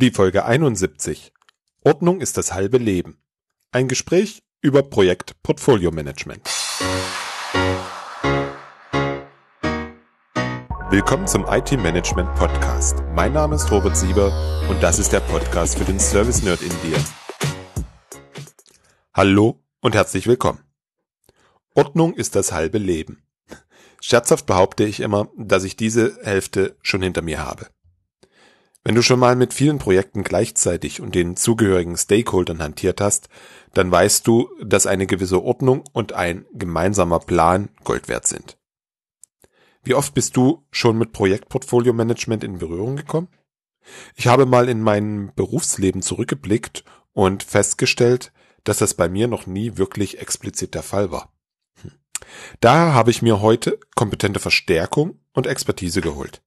Die Folge 71. Ordnung ist das halbe Leben. Ein Gespräch über Projekt Portfolio Management. Willkommen zum IT Management Podcast. Mein Name ist Robert Sieber und das ist der Podcast für den Service Nerd in dir. Hallo und herzlich willkommen. Ordnung ist das halbe Leben. Scherzhaft behaupte ich immer, dass ich diese Hälfte schon hinter mir habe. Wenn du schon mal mit vielen Projekten gleichzeitig und den zugehörigen Stakeholdern hantiert hast, dann weißt du, dass eine gewisse Ordnung und ein gemeinsamer Plan Gold wert sind. Wie oft bist du schon mit Projektportfolio Management in Berührung gekommen? Ich habe mal in mein Berufsleben zurückgeblickt und festgestellt, dass das bei mir noch nie wirklich explizit der Fall war. Hm. Daher habe ich mir heute kompetente Verstärkung und Expertise geholt.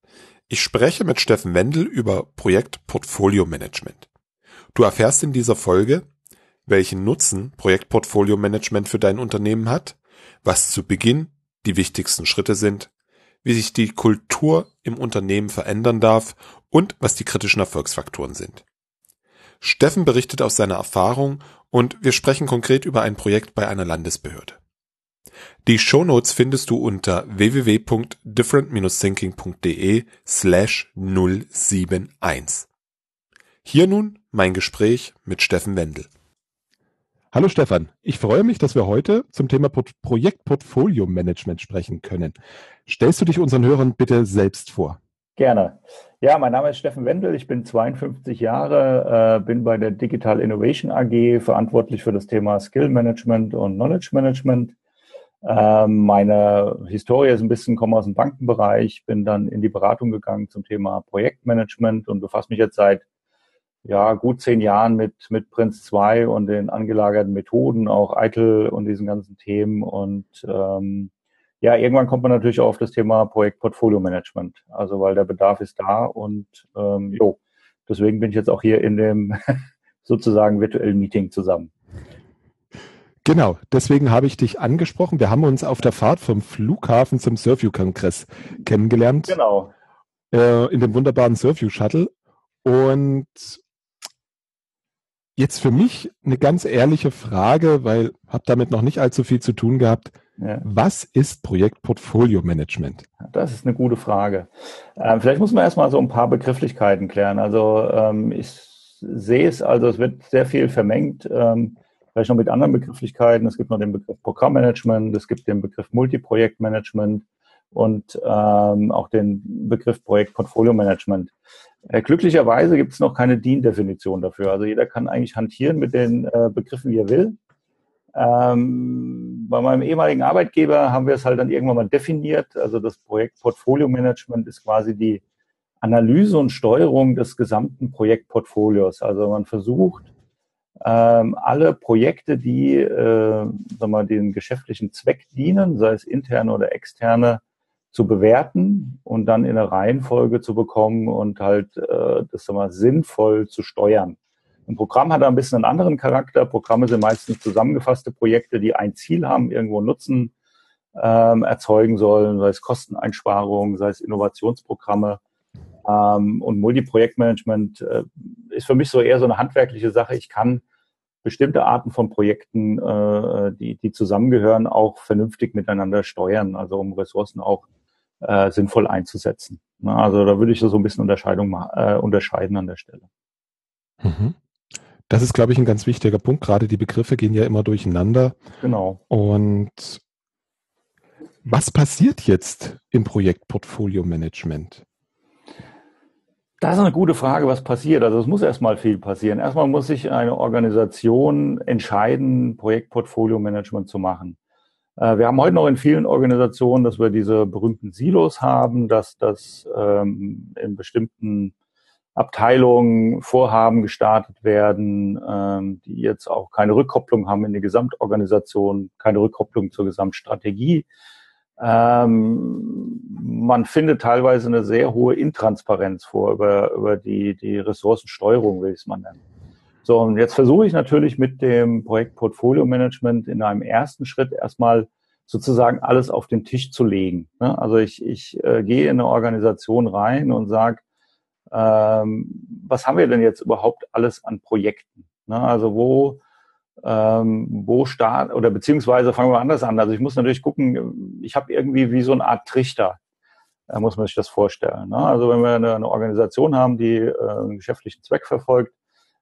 Ich spreche mit Steffen Wendel über Projekt Portfolio Management. Du erfährst in dieser Folge, welchen Nutzen Projektportfolio Management für dein Unternehmen hat, was zu Beginn die wichtigsten Schritte sind, wie sich die Kultur im Unternehmen verändern darf und was die kritischen Erfolgsfaktoren sind. Steffen berichtet aus seiner Erfahrung und wir sprechen konkret über ein Projekt bei einer Landesbehörde. Die Shownotes findest du unter www.different-thinking.de slash 071. Hier nun mein Gespräch mit Steffen Wendel. Hallo Stefan, ich freue mich, dass wir heute zum Thema Projekt Portfolio Management sprechen können. Stellst du dich unseren Hörern bitte selbst vor? Gerne. Ja, mein Name ist Steffen Wendel, ich bin 52 Jahre, äh, bin bei der Digital Innovation AG verantwortlich für das Thema Skill Management und Knowledge Management meine Historie ist ein bisschen, komme aus dem Bankenbereich, bin dann in die Beratung gegangen zum Thema Projektmanagement und befasse mich jetzt seit ja, gut zehn Jahren mit, mit Prinz 2 und den angelagerten Methoden, auch Eitel und diesen ganzen Themen. Und ähm, ja, irgendwann kommt man natürlich auch auf das Thema Projekt-Portfolio-Management. Also weil der Bedarf ist da und ähm, jo, deswegen bin ich jetzt auch hier in dem sozusagen virtuellen Meeting zusammen. Genau, deswegen habe ich dich angesprochen. Wir haben uns auf der Fahrt vom Flughafen zum Surview-Kongress kennengelernt. Genau. Äh, in dem wunderbaren Surview-Shuttle. Und jetzt für mich eine ganz ehrliche Frage, weil habe damit noch nicht allzu viel zu tun gehabt. Ja. Was ist Projektportfolio-Management? Das ist eine gute Frage. Ähm, vielleicht muss man erstmal so ein paar Begrifflichkeiten klären. Also ähm, ich sehe es, also es wird sehr viel vermengt. Ähm, vielleicht noch mit anderen Begrifflichkeiten. Es gibt noch den Begriff Programmmanagement, es gibt den Begriff Multiprojektmanagement und ähm, auch den Begriff Projektportfolio-Management. Äh, glücklicherweise gibt es noch keine DIN-Definition dafür. Also jeder kann eigentlich hantieren mit den äh, Begriffen, wie er will. Ähm, bei meinem ehemaligen Arbeitgeber haben wir es halt dann irgendwann mal definiert. Also das Projekt Portfolio Management ist quasi die Analyse und Steuerung des gesamten Projektportfolios. Also man versucht, ähm, alle Projekte, die äh, sagen wir, den geschäftlichen Zweck dienen, sei es interne oder externe, zu bewerten und dann in eine Reihenfolge zu bekommen und halt äh, das sagen wir, sinnvoll zu steuern. Ein Programm hat ein bisschen einen anderen Charakter. Programme sind meistens zusammengefasste Projekte, die ein Ziel haben, irgendwo Nutzen ähm, erzeugen sollen, sei es Kosteneinsparungen, sei es Innovationsprogramme. Ähm, und Multiprojektmanagement äh, ist für mich so eher so eine handwerkliche Sache. Ich kann bestimmte Arten von Projekten, äh, die, die zusammengehören, auch vernünftig miteinander steuern, also um Ressourcen auch äh, sinnvoll einzusetzen. Na, also da würde ich so ein bisschen Unterscheidung äh, unterscheiden an der Stelle. Mhm. Das ist, glaube ich, ein ganz wichtiger Punkt. Gerade die Begriffe gehen ja immer durcheinander. Genau. Und was passiert jetzt im Projekt Portfolio Management? Das ist eine gute Frage, was passiert. Also es muss erstmal viel passieren. Erstmal muss sich eine Organisation entscheiden, Projektportfolio-Management zu machen. Äh, wir haben heute noch in vielen Organisationen, dass wir diese berühmten Silos haben, dass das ähm, in bestimmten Abteilungen Vorhaben gestartet werden, ähm, die jetzt auch keine Rückkopplung haben in die Gesamtorganisation, keine Rückkopplung zur Gesamtstrategie. Ähm, man findet teilweise eine sehr hohe Intransparenz vor über, über die, die Ressourcensteuerung, will ich es mal nennen. So, und jetzt versuche ich natürlich mit dem Projekt Portfolio Management in einem ersten Schritt erstmal sozusagen alles auf den Tisch zu legen. Ne? Also ich, ich äh, gehe in eine Organisation rein und sage, ähm, was haben wir denn jetzt überhaupt alles an Projekten? Ne? Also wo, ähm, wo start oder beziehungsweise fangen wir anders an. Also ich muss natürlich gucken, ich habe irgendwie wie so eine Art Trichter, da muss man sich das vorstellen. Ne? Also wenn wir eine, eine Organisation haben, die äh, einen geschäftlichen Zweck verfolgt,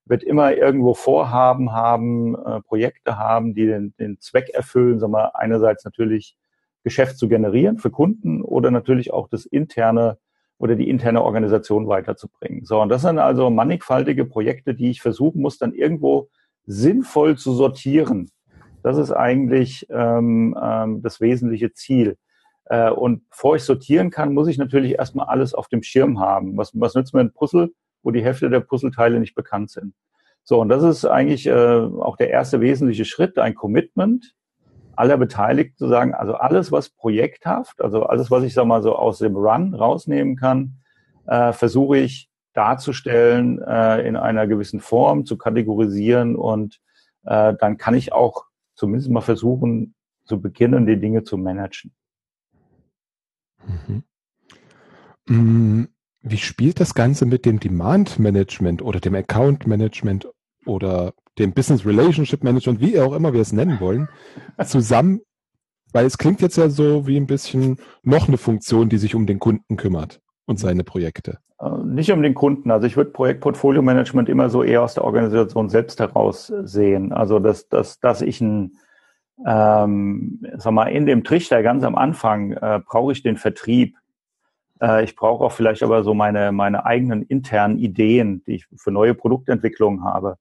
wird immer irgendwo Vorhaben haben, äh, Projekte haben, die den, den Zweck erfüllen, sagen wir einerseits natürlich Geschäft zu generieren für Kunden oder natürlich auch das interne oder die interne Organisation weiterzubringen. So, und das sind also mannigfaltige Projekte, die ich versuchen muss, dann irgendwo sinnvoll zu sortieren. Das ist eigentlich ähm, ähm, das wesentliche Ziel. Äh, und bevor ich sortieren kann, muss ich natürlich erstmal alles auf dem Schirm haben. Was, was nützt mir ein Puzzle, wo die Hälfte der Puzzleteile nicht bekannt sind? So, und das ist eigentlich äh, auch der erste wesentliche Schritt, ein Commitment, aller Beteiligten zu sagen, also alles, was projekthaft, also alles, was ich sag mal so aus dem Run rausnehmen kann, äh, versuche ich darzustellen, äh, in einer gewissen Form zu kategorisieren und äh, dann kann ich auch zumindest mal versuchen, zu beginnen, die Dinge zu managen. Mhm. Mm, wie spielt das Ganze mit dem Demand Management oder dem Account Management oder dem Business Relationship Management, wie auch immer wir es nennen wollen, zusammen, weil es klingt jetzt ja so wie ein bisschen noch eine Funktion, die sich um den Kunden kümmert und seine Projekte. Äh, nicht um den Kunden. Also ich würde Projektportfolio Management immer so eher aus der Organisation selbst heraus sehen. Also dass, dass, dass ich ein, ähm, sag mal, in dem Trichter ganz am Anfang äh, brauche ich den Vertrieb. Äh, ich brauche auch vielleicht aber so meine, meine eigenen internen Ideen, die ich für neue Produktentwicklungen habe.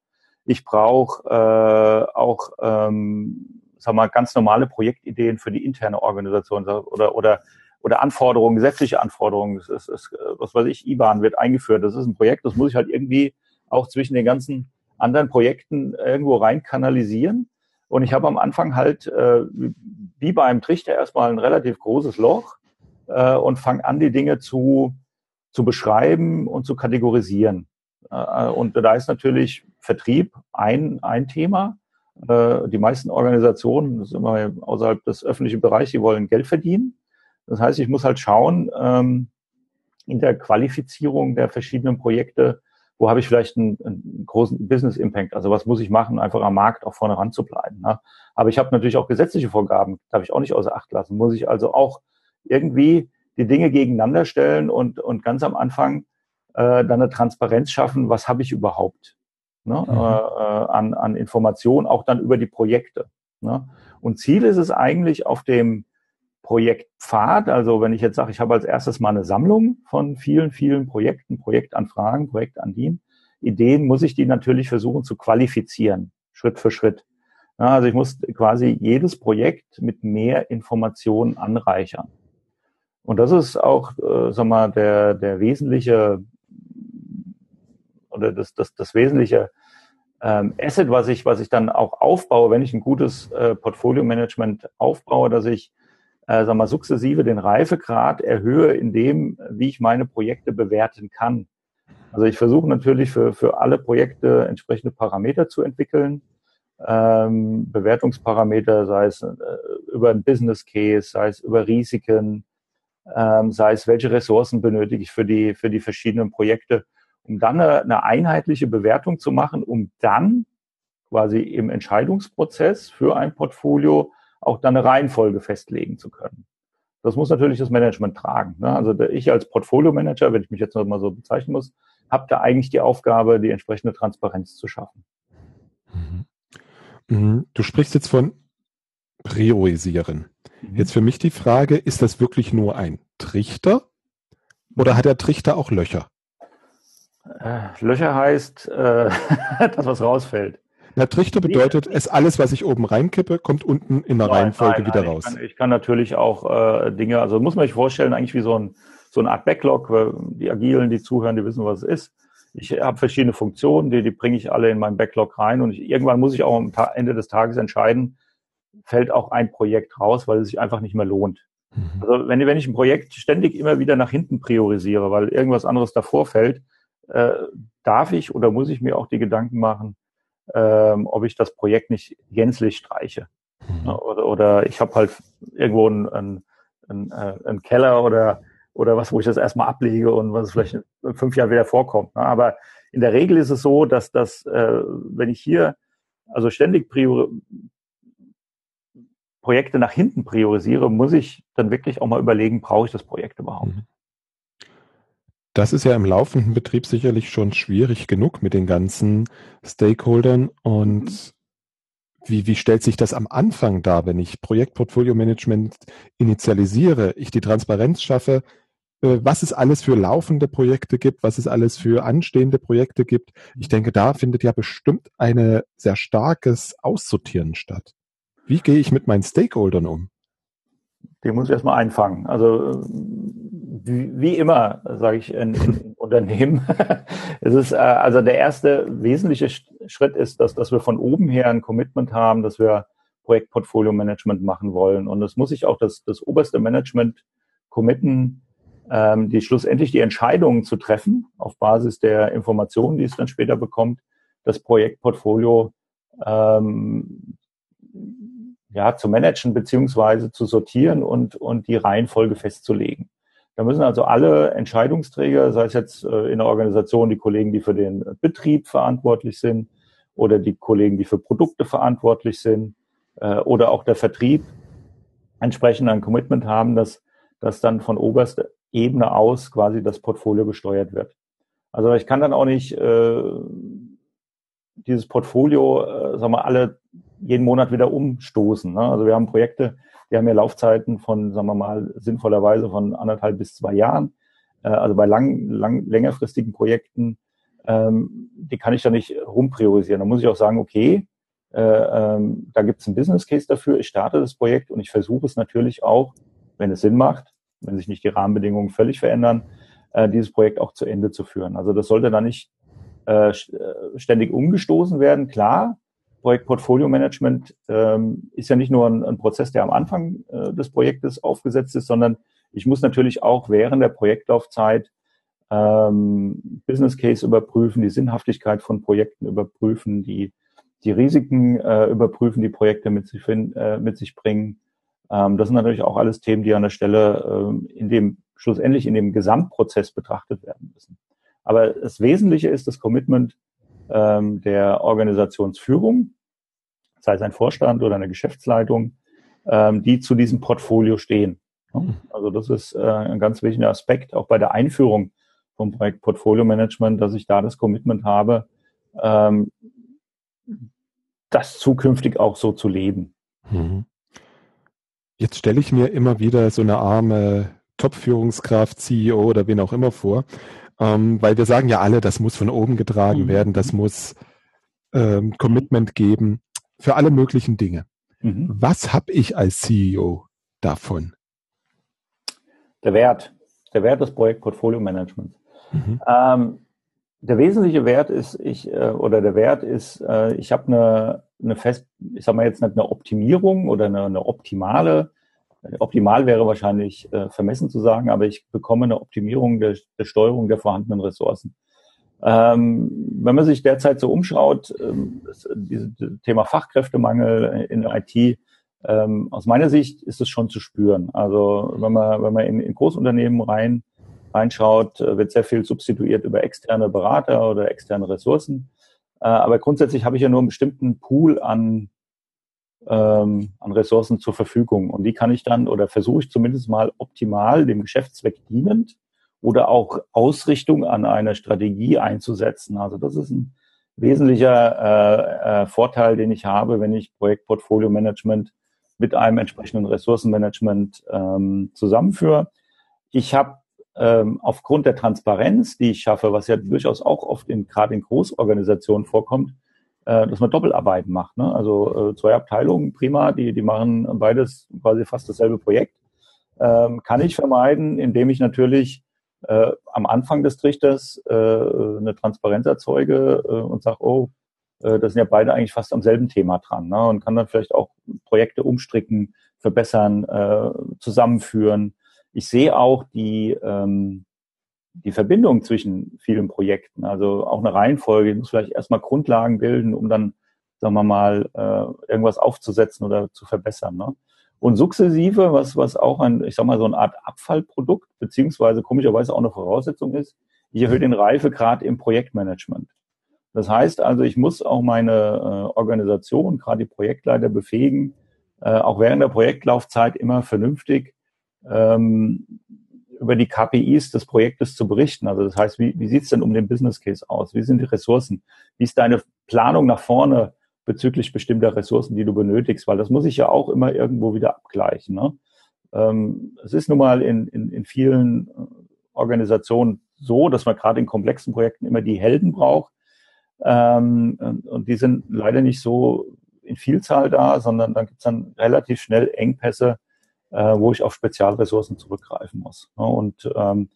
Ich brauche äh, auch, ähm, sag mal, ganz normale Projektideen für die interne Organisation oder, oder, oder Anforderungen, gesetzliche Anforderungen. Es ist, es, was weiß ich, IBAN wird eingeführt. Das ist ein Projekt, das muss ich halt irgendwie auch zwischen den ganzen anderen Projekten irgendwo rein kanalisieren. Und ich habe am Anfang halt, äh, wie bei einem Trichter, erstmal ein relativ großes Loch äh, und fange an, die Dinge zu, zu beschreiben und zu kategorisieren. Äh, und da ist natürlich Vertrieb ein, ein Thema. Äh, die meisten Organisationen, das ist immer außerhalb des öffentlichen Bereichs, die wollen Geld verdienen. Das heißt, ich muss halt schauen, ähm, in der Qualifizierung der verschiedenen Projekte, wo habe ich vielleicht einen, einen, großen Business Impact? Also was muss ich machen, einfach am Markt auch vorne ran zu bleiben. Ne? Aber ich habe natürlich auch gesetzliche Vorgaben, darf ich auch nicht außer Acht lassen. Muss ich also auch irgendwie die Dinge gegeneinander stellen und, und ganz am Anfang äh, dann eine Transparenz schaffen, was habe ich überhaupt ne, mhm. äh, äh, an, an Informationen, auch dann über die Projekte. Ne? Und Ziel ist es eigentlich auf dem Projektpfad, also wenn ich jetzt sage, ich habe als erstes mal eine Sammlung von vielen, vielen Projekten, Projektanfragen, Projektandien, Ideen, muss ich die natürlich versuchen zu qualifizieren, Schritt für Schritt. Ja, also ich muss quasi jedes Projekt mit mehr Informationen anreichern. Und das ist auch, äh, sag mal, der, der wesentliche oder das, das, das wesentliche ähm, Asset, was ich, was ich dann auch aufbaue, wenn ich ein gutes äh, Portfolio-Management aufbaue, dass ich äh, sag mal, sukzessive den Reifegrad erhöhe in dem, wie ich meine Projekte bewerten kann. Also ich versuche natürlich für, für alle Projekte entsprechende Parameter zu entwickeln, ähm, Bewertungsparameter, sei es äh, über ein Business Case, sei es über Risiken, ähm, sei es welche Ressourcen benötige ich für die, für die verschiedenen Projekte um dann eine, eine einheitliche Bewertung zu machen, um dann quasi im Entscheidungsprozess für ein Portfolio auch dann eine Reihenfolge festlegen zu können. Das muss natürlich das Management tragen. Ne? Also ich als Portfolio-Manager, wenn ich mich jetzt noch mal so bezeichnen muss, habe da eigentlich die Aufgabe, die entsprechende Transparenz zu schaffen. Mhm. Mhm. Du sprichst jetzt von priorisieren. Mhm. Jetzt für mich die Frage, ist das wirklich nur ein Trichter oder hat der Trichter auch Löcher? Äh, Löcher heißt äh, das, was rausfällt. Na, Trichter bedeutet, es alles, was ich oben reinkippe, kommt unten in der nein, Reihenfolge nein, nein, wieder raus. Ich kann, ich kann natürlich auch äh, Dinge, also muss man sich vorstellen, eigentlich wie so, ein, so eine Art Backlog. Die Agilen, die zuhören, die wissen, was es ist. Ich habe verschiedene Funktionen, die, die bringe ich alle in meinen Backlog rein und ich, irgendwann muss ich auch am Ende des Tages entscheiden, fällt auch ein Projekt raus, weil es sich einfach nicht mehr lohnt. Mhm. Also wenn, wenn ich ein Projekt ständig immer wieder nach hinten priorisiere, weil irgendwas anderes davor fällt, äh, darf ich oder muss ich mir auch die Gedanken machen, ähm, ob ich das Projekt nicht gänzlich streiche. Mhm. Oder, oder ich habe halt irgendwo einen, einen, einen, äh, Keller oder oder was, wo ich das erstmal ablege und was vielleicht in fünf Jahren wieder vorkommt. Ne? Aber in der Regel ist es so, dass das, äh, wenn ich hier also ständig priori Projekte nach hinten priorisiere, muss ich dann wirklich auch mal überlegen, brauche ich das Projekt überhaupt? Mhm. Das ist ja im laufenden Betrieb sicherlich schon schwierig genug mit den ganzen Stakeholdern. Und wie, wie stellt sich das am Anfang dar, wenn ich Projektportfolio-Management initialisiere, ich die Transparenz schaffe, äh, was es alles für laufende Projekte gibt, was es alles für anstehende Projekte gibt. Ich denke, da findet ja bestimmt ein sehr starkes Aussortieren statt. Wie gehe ich mit meinen Stakeholdern um? Den muss ich erstmal einfangen. Also wie, wie immer, sage ich in, in Unternehmen, es ist äh, also der erste wesentliche Schritt ist, dass, dass wir von oben her ein Commitment haben, dass wir Projektportfolio-Management machen wollen. Und es muss sich auch das, das oberste Management committen, ähm, die schlussendlich die Entscheidungen zu treffen auf Basis der Informationen, die es dann später bekommt, das Projektportfolio ähm, ja, zu managen beziehungsweise zu sortieren und, und die Reihenfolge festzulegen. Da müssen also alle Entscheidungsträger, sei es jetzt äh, in der Organisation die Kollegen, die für den Betrieb verantwortlich sind oder die Kollegen, die für Produkte verantwortlich sind äh, oder auch der Vertrieb, entsprechend ein Commitment haben, dass, dass dann von oberster Ebene aus quasi das Portfolio gesteuert wird. Also ich kann dann auch nicht äh, dieses Portfolio, äh, sagen wir, alle jeden Monat wieder umstoßen. Ne? Also wir haben Projekte, die haben ja Laufzeiten von, sagen wir mal, sinnvollerweise von anderthalb bis zwei Jahren. Äh, also bei lang, lang, längerfristigen Projekten, ähm, die kann ich da nicht rumpriorisieren. Da muss ich auch sagen, okay, äh, ähm, da gibt es einen Business Case dafür. Ich starte das Projekt und ich versuche es natürlich auch, wenn es Sinn macht, wenn sich nicht die Rahmenbedingungen völlig verändern, äh, dieses Projekt auch zu Ende zu führen. Also das sollte da nicht äh, äh ständig umgestoßen werden. Klar, Projekt Portfolio Management ähm, ist ja nicht nur ein, ein Prozess, der am Anfang äh, des Projektes aufgesetzt ist, sondern ich muss natürlich auch während der Projektlaufzeit ähm, Business Case überprüfen, die Sinnhaftigkeit von Projekten überprüfen, die, die Risiken äh, überprüfen, die Projekte mit sich, äh, mit sich bringen. Ähm, das sind natürlich auch alles Themen, die an der Stelle äh, in dem schlussendlich in dem Gesamtprozess betrachtet werden müssen. Aber das Wesentliche ist das Commitment ähm, der Organisationsführung, sei es ein Vorstand oder eine Geschäftsleitung, ähm, die zu diesem Portfolio stehen. Hm. Also das ist äh, ein ganz wichtiger Aspekt, auch bei der Einführung vom Projekt Portfolio Management, dass ich da das Commitment habe, ähm, das zukünftig auch so zu leben. Mhm. Jetzt stelle ich mir immer wieder so eine arme Top-Führungskraft, CEO oder wen auch immer vor, ähm, weil wir sagen ja alle, das muss von oben getragen mhm. werden, das muss ähm, Commitment geben für alle möglichen Dinge. Mhm. Was habe ich als CEO davon? Der Wert, der Wert des Projektportfolio-Managements. Mhm. Ähm, der wesentliche Wert ist, ich äh, oder der Wert ist, äh, ich habe eine, eine fest, ich sag mal jetzt nicht eine Optimierung oder eine, eine optimale Optimal wäre wahrscheinlich äh, vermessen zu sagen, aber ich bekomme eine Optimierung der, der Steuerung der vorhandenen Ressourcen. Ähm, wenn man sich derzeit so umschaut, ähm, dieses Thema Fachkräftemangel in IT, ähm, aus meiner Sicht ist es schon zu spüren. Also wenn man, wenn man in, in Großunternehmen rein, reinschaut, äh, wird sehr viel substituiert über externe Berater oder externe Ressourcen. Äh, aber grundsätzlich habe ich ja nur einen bestimmten Pool an ähm, an Ressourcen zur Verfügung. Und die kann ich dann oder versuche ich zumindest mal optimal dem Geschäftszweck dienend oder auch Ausrichtung an eine Strategie einzusetzen. Also das ist ein wesentlicher äh, äh, Vorteil, den ich habe, wenn ich Projektportfolio Management mit einem entsprechenden Ressourcenmanagement ähm, zusammenführe. Ich habe ähm, aufgrund der Transparenz, die ich schaffe, was ja durchaus auch oft in gerade in Großorganisationen vorkommt, äh, dass man Doppelarbeiten macht. Ne? Also äh, zwei Abteilungen, prima, die, die machen beides quasi fast dasselbe Projekt. Ähm, kann ich vermeiden, indem ich natürlich äh, am Anfang des Trichters äh, eine Transparenz erzeuge äh, und sage, oh, äh, da sind ja beide eigentlich fast am selben Thema dran ne? und kann dann vielleicht auch Projekte umstricken, verbessern, äh, zusammenführen. Ich sehe auch die, ähm, die Verbindung zwischen vielen Projekten, also auch eine Reihenfolge, ich muss vielleicht erstmal Grundlagen bilden, um dann, sagen wir mal, äh, irgendwas aufzusetzen oder zu verbessern. Ne? Und sukzessive, was, was auch ein, ich sag mal, so eine Art Abfallprodukt, beziehungsweise komischerweise auch eine Voraussetzung ist, ich erhöhe den Reifegrad im Projektmanagement. Das heißt also, ich muss auch meine äh, Organisation, gerade die Projektleiter, befähigen, äh, auch während der Projektlaufzeit immer vernünftig ähm, über die KPIs des Projektes zu berichten. Also das heißt, wie, wie sieht es denn um den Business Case aus? Wie sind die Ressourcen? Wie ist deine Planung nach vorne bezüglich bestimmter Ressourcen, die du benötigst? Weil das muss ich ja auch immer irgendwo wieder abgleichen. Ne? Ähm, es ist nun mal in, in, in vielen äh, Organisationen so, dass man gerade in komplexen Projekten immer die Helden braucht. Ähm, und die sind leider nicht so in Vielzahl da, sondern dann gibt es dann relativ schnell Engpässe, wo ich auf Spezialressourcen zurückgreifen muss. Und ähm,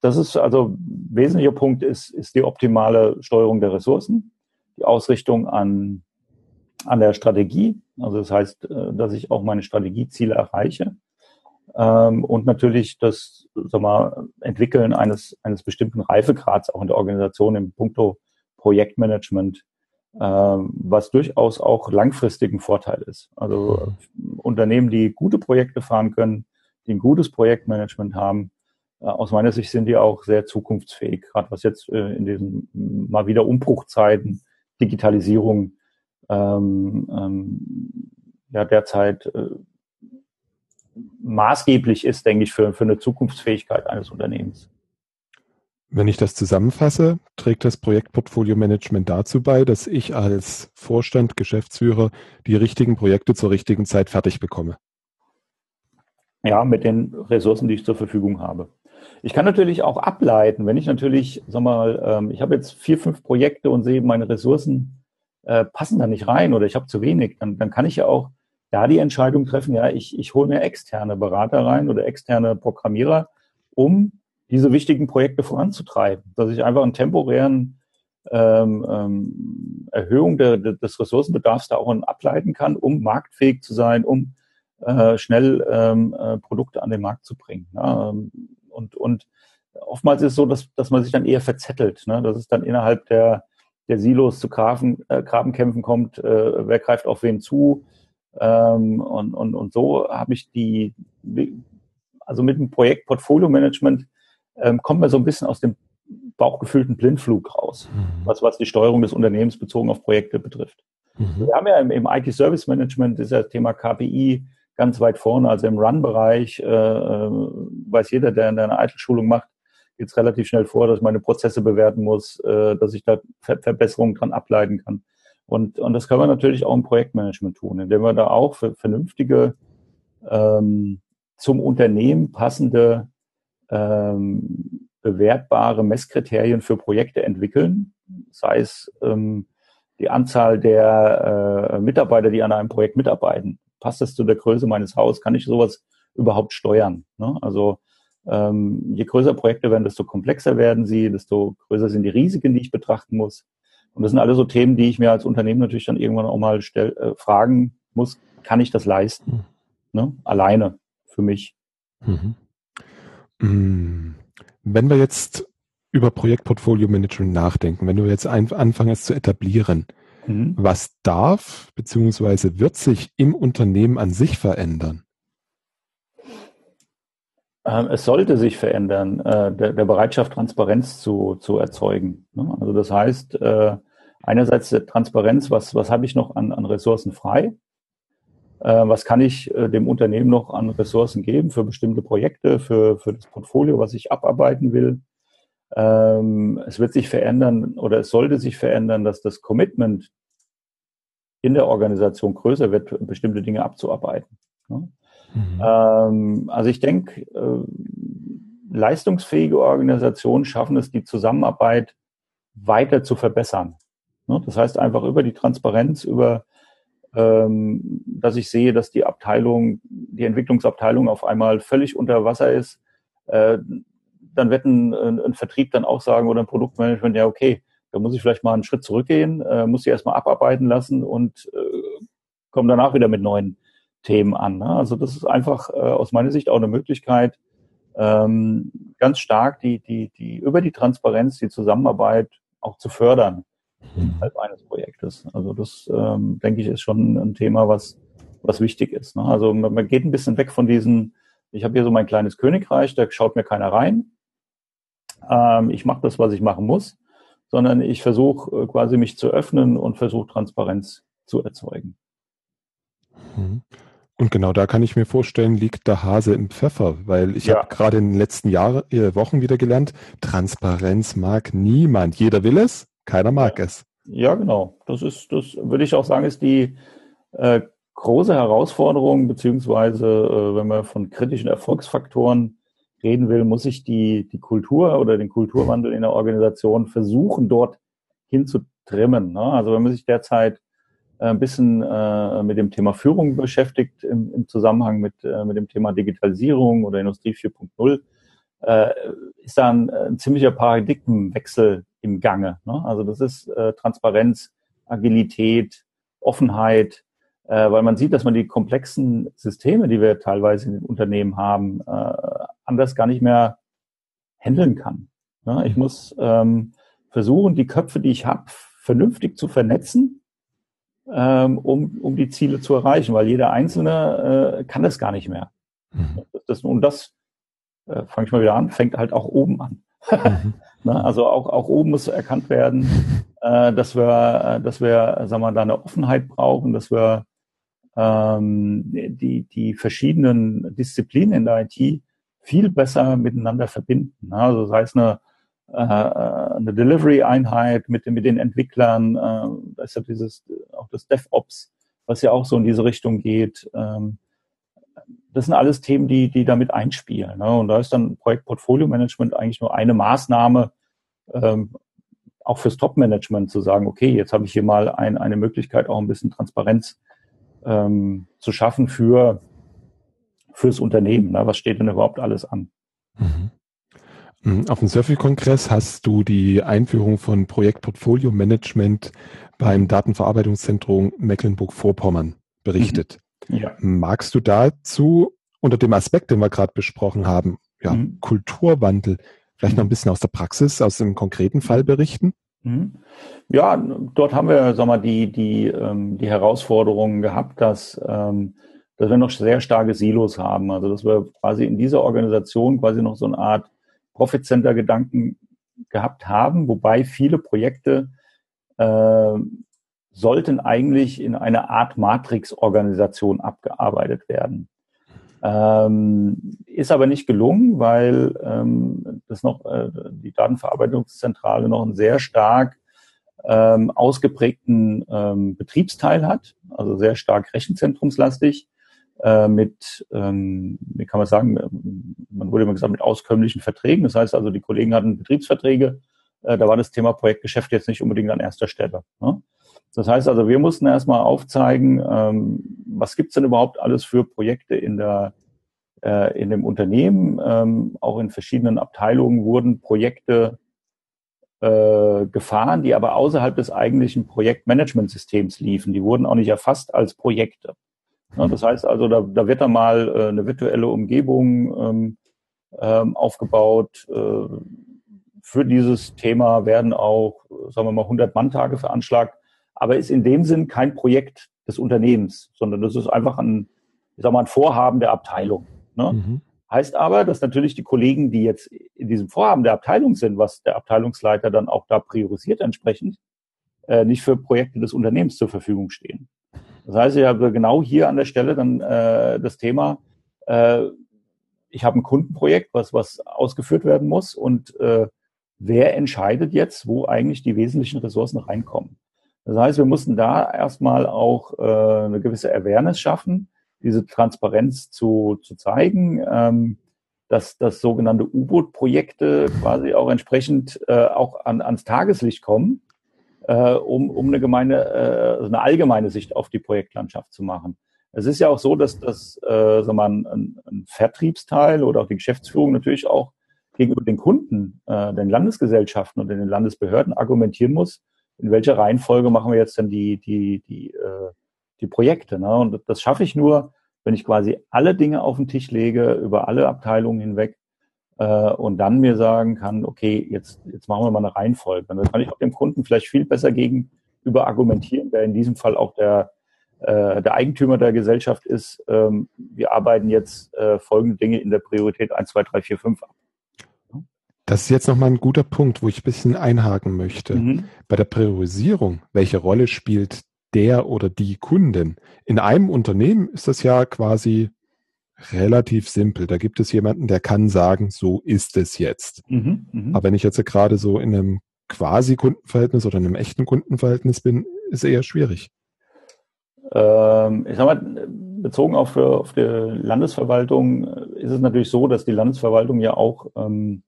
das ist also wesentlicher Punkt ist, ist die optimale Steuerung der Ressourcen, die Ausrichtung an, an der Strategie. Also das heißt, äh, dass ich auch meine Strategieziele erreiche. Ähm, und natürlich das sag mal, Entwickeln eines, eines bestimmten Reifegrads auch in der Organisation im Punkto Projektmanagement, was durchaus auch langfristigen Vorteil ist. Also mhm. Unternehmen, die gute Projekte fahren können, die ein gutes Projektmanagement haben, äh, aus meiner Sicht sind die auch sehr zukunftsfähig, gerade was jetzt äh, in diesen mal wieder Umbruchzeiten, Digitalisierung, ähm, ähm, ja derzeit äh, maßgeblich ist, denke ich, für, für eine Zukunftsfähigkeit eines Unternehmens. Wenn ich das zusammenfasse, trägt das Projektportfolio-Management dazu bei, dass ich als Vorstand, Geschäftsführer die richtigen Projekte zur richtigen Zeit fertig bekomme. Ja, mit den Ressourcen, die ich zur Verfügung habe. Ich kann natürlich auch ableiten, wenn ich natürlich, sag mal, ähm, ich habe jetzt vier, fünf Projekte und sehe, meine Ressourcen äh, passen da nicht rein oder ich habe zu wenig, dann, dann kann ich ja auch da die Entscheidung treffen, ja, ich, ich hole mir externe Berater rein oder externe Programmierer, um diese wichtigen Projekte voranzutreiben, dass ich einfach einen temporären ähm, ähm, Erhöhung der, des Ressourcenbedarfs da auch ableiten kann, um marktfähig zu sein, um äh, schnell ähm, äh, Produkte an den Markt zu bringen. Ja, ähm, und, und oftmals ist es so, dass, dass man sich dann eher verzettelt, ne? dass es dann innerhalb der, der Silos zu Graben, äh, Grabenkämpfen kommt, äh, wer greift auf wen zu. Ähm, und, und, und so habe ich die, also mit dem Projekt Portfolio Management ähm, kommt man so ein bisschen aus dem bauchgefühlten Blindflug raus, mhm. was, was die Steuerung des Unternehmens bezogen auf Projekte betrifft. Mhm. Wir haben ja im, im IT-Service Management ist ja das Thema KPI ganz weit vorne, also im Run-Bereich, äh, äh weiß jeder, der in einer IT-Schulung macht, geht es relativ schnell vor, dass ich meine Prozesse bewerten muss, äh, dass ich da Ver Verbesserungen dran ableiten kann. Und, und das können wir natürlich auch im Projektmanagement tun, indem wir da auch für vernünftige, ähm, zum Unternehmen passende ähm, bewertbare Messkriterien für Projekte entwickeln, sei es ähm, die Anzahl der äh, Mitarbeiter, die an einem Projekt mitarbeiten. Passt das zu der Größe meines Hauses? Kann ich sowas überhaupt steuern? Ne? Also ähm, je größer Projekte werden, desto komplexer werden sie, desto größer sind die Risiken, die ich betrachten muss. Und das sind alle so Themen, die ich mir als Unternehmen natürlich dann irgendwann auch mal stell, äh, fragen muss, kann ich das leisten? Hm. Ne? Alleine für mich. Mhm. Mm. Wenn wir jetzt über Projektportfolio Management nachdenken, wenn du jetzt anfangen es zu etablieren, mhm. was darf bzw. wird sich im Unternehmen an sich verändern? Ähm, es sollte sich verändern, äh, der, der Bereitschaft, Transparenz zu, zu erzeugen. Ne? Also das heißt, äh, einerseits Transparenz, was, was habe ich noch an, an Ressourcen frei? Äh, was kann ich äh, dem Unternehmen noch an Ressourcen geben für bestimmte Projekte, für, für das Portfolio, was ich abarbeiten will. Ähm, es wird sich verändern oder es sollte sich verändern, dass das Commitment in der Organisation größer wird, bestimmte Dinge abzuarbeiten. Mhm. Ähm, also ich denke, äh, leistungsfähige Organisationen schaffen es, die Zusammenarbeit weiter zu verbessern. Ne? Das heißt einfach über die Transparenz, über ähm, dass ich sehe, dass die Abteilung, die Entwicklungsabteilung auf einmal völlig unter Wasser ist, äh, dann wird ein, ein, Vertrieb dann auch sagen oder ein Produktmanagement, ja, okay, da muss ich vielleicht mal einen Schritt zurückgehen, äh, muss sie erstmal abarbeiten lassen und äh, komme danach wieder mit neuen Themen an. Ne? Also das ist einfach äh, aus meiner Sicht auch eine Möglichkeit, ähm, ganz stark die, die, die über die Transparenz, die Zusammenarbeit auch zu fördern innerhalb eines Projektes. Also das, ähm, denke ich, ist schon ein Thema, was, was wichtig ist. Ne? Also man, man geht ein bisschen weg von diesen, ich habe hier so mein kleines Königreich, da schaut mir keiner rein. Ähm, ich mache das, was ich machen muss, sondern ich versuche äh, quasi mich zu öffnen und versuche Transparenz zu erzeugen. Mhm. Und genau da kann ich mir vorstellen, liegt der Hase im Pfeffer, weil ich ja. habe gerade in den letzten Jahren, äh, Wochen wieder gelernt, Transparenz mag niemand. Jeder will es, keiner mag es. Ja, genau. Das ist, das würde ich auch sagen, ist die äh, große Herausforderung, beziehungsweise äh, wenn man von kritischen Erfolgsfaktoren reden will, muss ich die, die Kultur oder den Kulturwandel in der Organisation versuchen, dort hinzutrimmen. Ne? Also wenn man sich derzeit äh, ein bisschen äh, mit dem Thema Führung beschäftigt im, im Zusammenhang mit, äh, mit dem Thema Digitalisierung oder Industrie 4.0, äh, ist da ein, ein ziemlicher Paradigmenwechsel im Gange. Ne? Also das ist äh, Transparenz, Agilität, Offenheit, äh, weil man sieht, dass man die komplexen Systeme, die wir teilweise in den Unternehmen haben, äh, anders gar nicht mehr handeln kann. Ne? Ich muss ähm, versuchen, die Köpfe, die ich habe, vernünftig zu vernetzen ähm, um, um die Ziele zu erreichen, weil jeder Einzelne äh, kann das gar nicht mehr. Mhm. Das, und das, äh, fange ich mal wieder an, fängt halt auch oben an. Mhm. ne? Also auch, auch oben muss erkannt werden, äh, dass wir, äh, dass wir, sagen wir, da eine Offenheit brauchen, dass wir ähm, die, die verschiedenen Disziplinen in der IT viel besser miteinander verbinden. Ne? Also sei es eine äh, eine Delivery-Einheit mit, mit den Entwicklern. Äh, da ist ja dieses, auch das DevOps, was ja auch so in diese Richtung geht. Ähm, das sind alles Themen, die, die damit einspielen. Ne? Und da ist dann Projektportfolio-Management eigentlich nur eine Maßnahme, ähm, auch fürs Top-Management zu sagen, okay, jetzt habe ich hier mal ein, eine Möglichkeit, auch ein bisschen Transparenz ähm, zu schaffen für fürs Unternehmen. Ne? Was steht denn überhaupt alles an? Mhm. Mhm. Auf dem Survey-Kongress hast du die Einführung von Projektportfolio Management beim Datenverarbeitungszentrum Mecklenburg-Vorpommern berichtet. Mhm. Ja. Magst du dazu unter dem Aspekt, den wir gerade besprochen haben, ja, mhm. Kulturwandel, vielleicht noch ein bisschen aus der Praxis, aus dem konkreten Fall berichten? Mhm. Ja, dort haben wir, sag mal, die, die, ähm, die Herausforderungen gehabt, dass, ähm, dass wir noch sehr starke Silos haben. Also, dass wir quasi in dieser Organisation quasi noch so eine Art Profit Center Gedanken gehabt haben, wobei viele Projekte äh, sollten eigentlich in einer Art Matrix-Organisation abgearbeitet werden. Ähm, ist aber nicht gelungen, weil ähm, das noch äh, die Datenverarbeitungszentrale noch einen sehr stark ähm, ausgeprägten ähm, Betriebsteil hat, also sehr stark rechenzentrumslastig äh, mit, ähm, wie kann man sagen, man wurde immer gesagt, mit auskömmlichen Verträgen. Das heißt also, die Kollegen hatten Betriebsverträge. Äh, da war das Thema Projektgeschäft jetzt nicht unbedingt an erster Stelle. Ne? Das heißt also, wir mussten erstmal aufzeigen, ähm, was gibt's denn überhaupt alles für Projekte in der äh, in dem Unternehmen. Ähm, auch in verschiedenen Abteilungen wurden Projekte äh, gefahren, die aber außerhalb des eigentlichen Projektmanagementsystems liefen. Die wurden auch nicht erfasst als Projekte. Ja, das heißt also, da, da wird dann mal äh, eine virtuelle Umgebung ähm, ähm, aufgebaut. Äh, für dieses Thema werden auch, sagen wir mal, 100 Manntage veranschlagt, aber ist in dem Sinn kein Projekt des Unternehmens, sondern das ist einfach ein, ich sag mal, ein Vorhaben der Abteilung. Ne? Mhm. Heißt aber, dass natürlich die Kollegen, die jetzt in diesem Vorhaben der Abteilung sind, was der Abteilungsleiter dann auch da priorisiert entsprechend, äh, nicht für Projekte des Unternehmens zur Verfügung stehen. Das heißt, ich habe genau hier an der Stelle dann äh, das Thema, äh, ich habe ein Kundenprojekt, was, was ausgeführt werden muss und äh, wer entscheidet jetzt, wo eigentlich die wesentlichen Ressourcen reinkommen. Das heißt, wir mussten da erstmal auch äh, eine gewisse Awareness schaffen, diese Transparenz zu, zu zeigen, ähm, dass, dass sogenannte U-Boot-Projekte quasi auch entsprechend äh, auch an, ans Tageslicht kommen äh, um, um eine, gemeine, äh, eine allgemeine Sicht auf die Projektlandschaft zu machen. Es ist ja auch so, dass das äh, sagen wir, ein, ein Vertriebsteil oder auch die Geschäftsführung natürlich auch gegenüber den Kunden, äh, den Landesgesellschaften und den Landesbehörden argumentieren muss, in welcher Reihenfolge machen wir jetzt denn die, die, die, äh, die Projekte. Ne? Und das schaffe ich nur, wenn ich quasi alle Dinge auf den Tisch lege, über alle Abteilungen hinweg äh, und dann mir sagen kann, okay, jetzt, jetzt machen wir mal eine Reihenfolge. Und dann kann ich auch dem Kunden vielleicht viel besser gegenüber argumentieren, der in diesem Fall auch der, äh, der Eigentümer der Gesellschaft ist, ähm, wir arbeiten jetzt äh, folgende Dinge in der Priorität 1, 2, 3, 4, 5 ab. Das ist jetzt nochmal ein guter Punkt, wo ich ein bisschen einhaken möchte. Mhm. Bei der Priorisierung, welche Rolle spielt der oder die Kunden? In einem Unternehmen ist das ja quasi relativ simpel. Da gibt es jemanden, der kann sagen, so ist es jetzt. Mhm, mh. Aber wenn ich jetzt gerade so in einem quasi Kundenverhältnis oder in einem echten Kundenverhältnis bin, ist eher schwierig. Ähm, ich sag mal, bezogen auf, auf die Landesverwaltung ist es natürlich so, dass die Landesverwaltung ja auch ähm,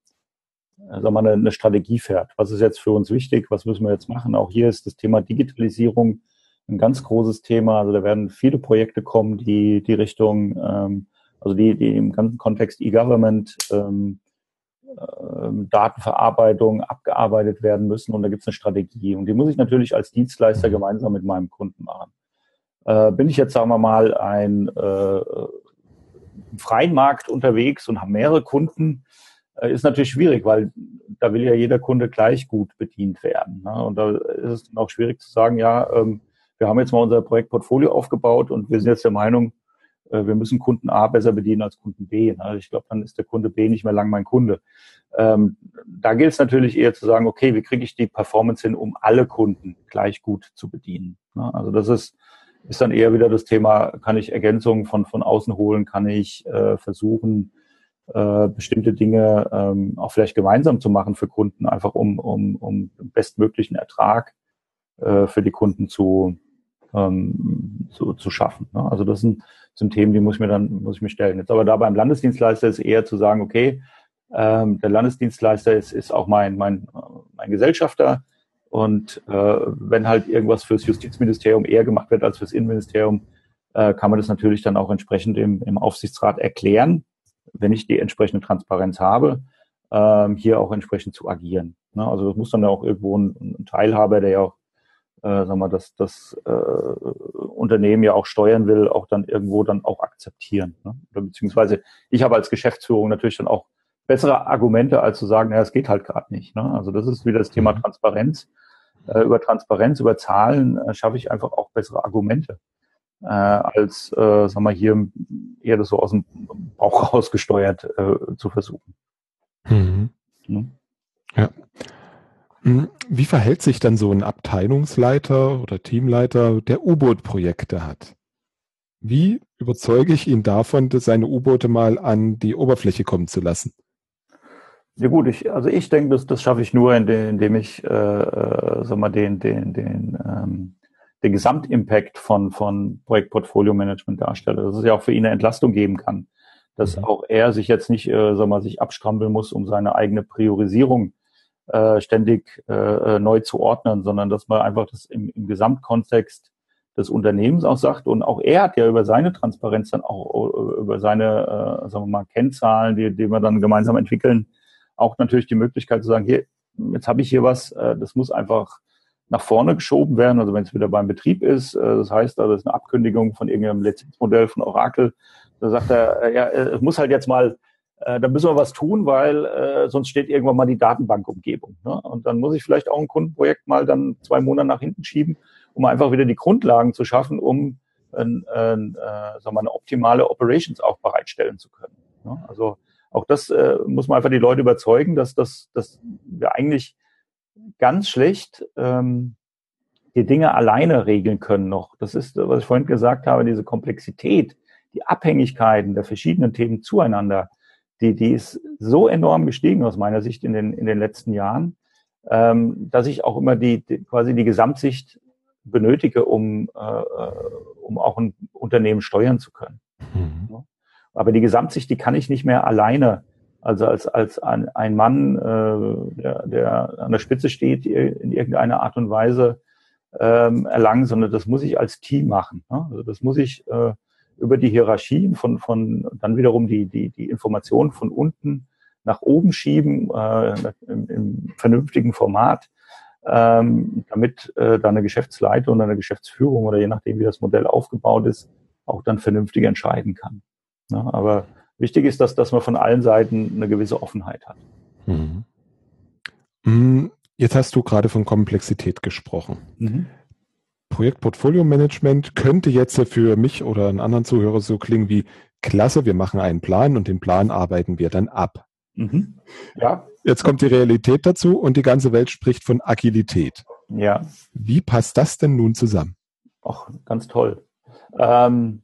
sagen wir mal, eine Strategie fährt. Was ist jetzt für uns wichtig? Was müssen wir jetzt machen? Auch hier ist das Thema Digitalisierung ein ganz großes Thema. Also da werden viele Projekte kommen, die die Richtung, ähm, also die, die im ganzen Kontext E-Government, ähm, ähm, Datenverarbeitung abgearbeitet werden müssen und da gibt es eine Strategie und die muss ich natürlich als Dienstleister gemeinsam mit meinem Kunden machen. Äh, bin ich jetzt, sagen wir mal, ein äh, im freien Markt unterwegs und habe mehrere Kunden, äh, ist natürlich schwierig, weil da will ja jeder Kunde gleich gut bedient werden. Ne? Und da ist es dann auch schwierig zu sagen, ja, ähm, wir haben jetzt mal unser Projektportfolio aufgebaut und wir sind jetzt der Meinung, äh, wir müssen Kunden A besser bedienen als Kunden B. Ne? Ich glaube, dann ist der Kunde B nicht mehr lang mein Kunde. Ähm, da gilt es natürlich eher zu sagen, okay, wie kriege ich die Performance hin, um alle Kunden gleich gut zu bedienen. Ne? Also das ist, ist dann eher wieder das Thema, kann ich Ergänzungen von, von außen holen, kann ich äh, versuchen, äh, bestimmte Dinge ähm, auch vielleicht gemeinsam zu machen für Kunden, einfach um, um, um bestmöglichen Ertrag äh, für die Kunden zu, ähm, zu, zu schaffen. Ne? Also das sind, sind Themen, die muss ich mir dann muss ich mir stellen. Jetzt aber da beim Landesdienstleister ist eher zu sagen, okay, ähm, der Landesdienstleister ist, ist auch mein, mein, mein Gesellschafter. Und äh, wenn halt irgendwas fürs Justizministerium eher gemacht wird als fürs Innenministerium, äh, kann man das natürlich dann auch entsprechend im, im Aufsichtsrat erklären wenn ich die entsprechende Transparenz habe, ähm, hier auch entsprechend zu agieren. Ne? Also das muss dann auch irgendwo ein, ein Teilhaber, der ja auch, äh, sagen wir, das, das äh, Unternehmen ja auch steuern will, auch dann irgendwo dann auch akzeptieren. Ne? Oder beziehungsweise ich habe als Geschäftsführung natürlich dann auch bessere Argumente, als zu sagen, naja, es geht halt gerade nicht. Ne? Also das ist wieder das Thema mhm. Transparenz. Äh, über Transparenz, über Zahlen äh, schaffe ich einfach auch bessere Argumente äh, als, äh, sagen wir hier eher das so aus dem Bauch rausgesteuert äh, zu versuchen. Mhm. Hm? Ja. Wie verhält sich dann so ein Abteilungsleiter oder Teamleiter, der U-Boot-Projekte hat? Wie überzeuge ich ihn davon, seine U-Boote mal an die Oberfläche kommen zu lassen? Ja gut, ich, also ich denke, das, das schaffe ich nur, indem, indem ich, äh, äh sag mal, den, den, den ähm, der Gesamtimpact von, von Projektportfolio-Management darstelle. Dass es ja auch für ihn eine Entlastung geben kann. Dass mhm. auch er sich jetzt nicht, äh, sag mal, sich abstrampeln muss, um seine eigene Priorisierung äh, ständig äh, äh, neu zu ordnen, sondern dass man einfach das im, im Gesamtkontext des Unternehmens auch sagt. Und auch er hat ja über seine Transparenz dann auch äh, über seine, äh, sagen wir mal, Kennzahlen, die, die wir dann gemeinsam entwickeln, auch natürlich die Möglichkeit zu sagen, hier, jetzt habe ich hier was, äh, das muss einfach nach vorne geschoben werden, also wenn es wieder beim Betrieb ist. Äh, das heißt, also das ist eine Abkündigung von irgendeinem Lizenzmodell von Oracle. Da sagt er, äh, ja, äh, es muss halt jetzt mal, äh, da müssen wir was tun, weil äh, sonst steht irgendwann mal die Datenbankumgebung. Ne? Und dann muss ich vielleicht auch ein Kundenprojekt mal dann zwei Monate nach hinten schieben, um einfach wieder die Grundlagen zu schaffen, um ein, ein, äh, sagen wir eine optimale Operations auch bereitstellen zu können. Ne? Also auch das äh, muss man einfach die Leute überzeugen, dass, dass, dass wir eigentlich ganz schlecht ähm, die Dinge alleine regeln können noch. Das ist, was ich vorhin gesagt habe, diese Komplexität, die Abhängigkeiten der verschiedenen Themen zueinander, die, die ist so enorm gestiegen aus meiner Sicht in den, in den letzten Jahren, ähm, dass ich auch immer die, die quasi die Gesamtsicht benötige, um, äh, um auch ein Unternehmen steuern zu können. Mhm. Aber die Gesamtsicht, die kann ich nicht mehr alleine also als, als ein, ein Mann, äh, der, der an der Spitze steht, in irgendeiner Art und Weise ähm, erlangen, sondern das muss ich als Team machen. Ne? Also das muss ich äh, über die Hierarchien von, von dann wiederum die, die, die Informationen von unten nach oben schieben, äh, im, im vernünftigen Format, ähm, damit äh, dann eine Geschäftsleitung oder eine Geschäftsführung oder je nachdem, wie das Modell aufgebaut ist, auch dann vernünftig entscheiden kann. Ne? Aber Wichtig ist, dass, dass man von allen Seiten eine gewisse Offenheit hat. Mhm. mhm. Jetzt hast du gerade von Komplexität gesprochen. Mhm. Projektportfolio-Management könnte jetzt für mich oder einen anderen Zuhörer so klingen wie, klasse, wir machen einen Plan und den Plan arbeiten wir dann ab. Mhm. Ja. Jetzt kommt die Realität dazu und die ganze Welt spricht von Agilität. Ja. Wie passt das denn nun zusammen? Ach, ganz toll. Ähm,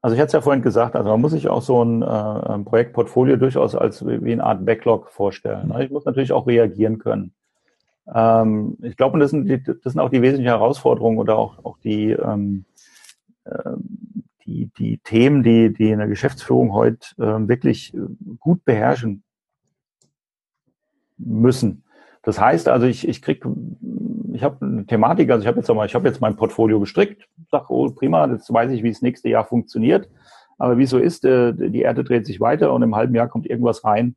also ich hatte es ja vorhin gesagt, also man muss sich auch so ein, äh, ein Projektportfolio durchaus als wie eine Art Backlog vorstellen. Ne? Ich muss natürlich auch reagieren können. Ähm, ich glaube, das sind, die, das sind auch die wesentlichen Herausforderungen oder auch, auch die, ähm, äh, die, die Themen, die, die in der Geschäftsführung heute äh, wirklich gut beherrschen müssen. Das heißt also, ich, ich krieg, ich habe eine Thematik, also ich habe jetzt mal, ich habe jetzt mein Portfolio gestrickt, sag, oh prima, jetzt weiß ich, wie es nächste Jahr funktioniert. Aber wie so ist, äh, die Erde dreht sich weiter und im halben Jahr kommt irgendwas rein,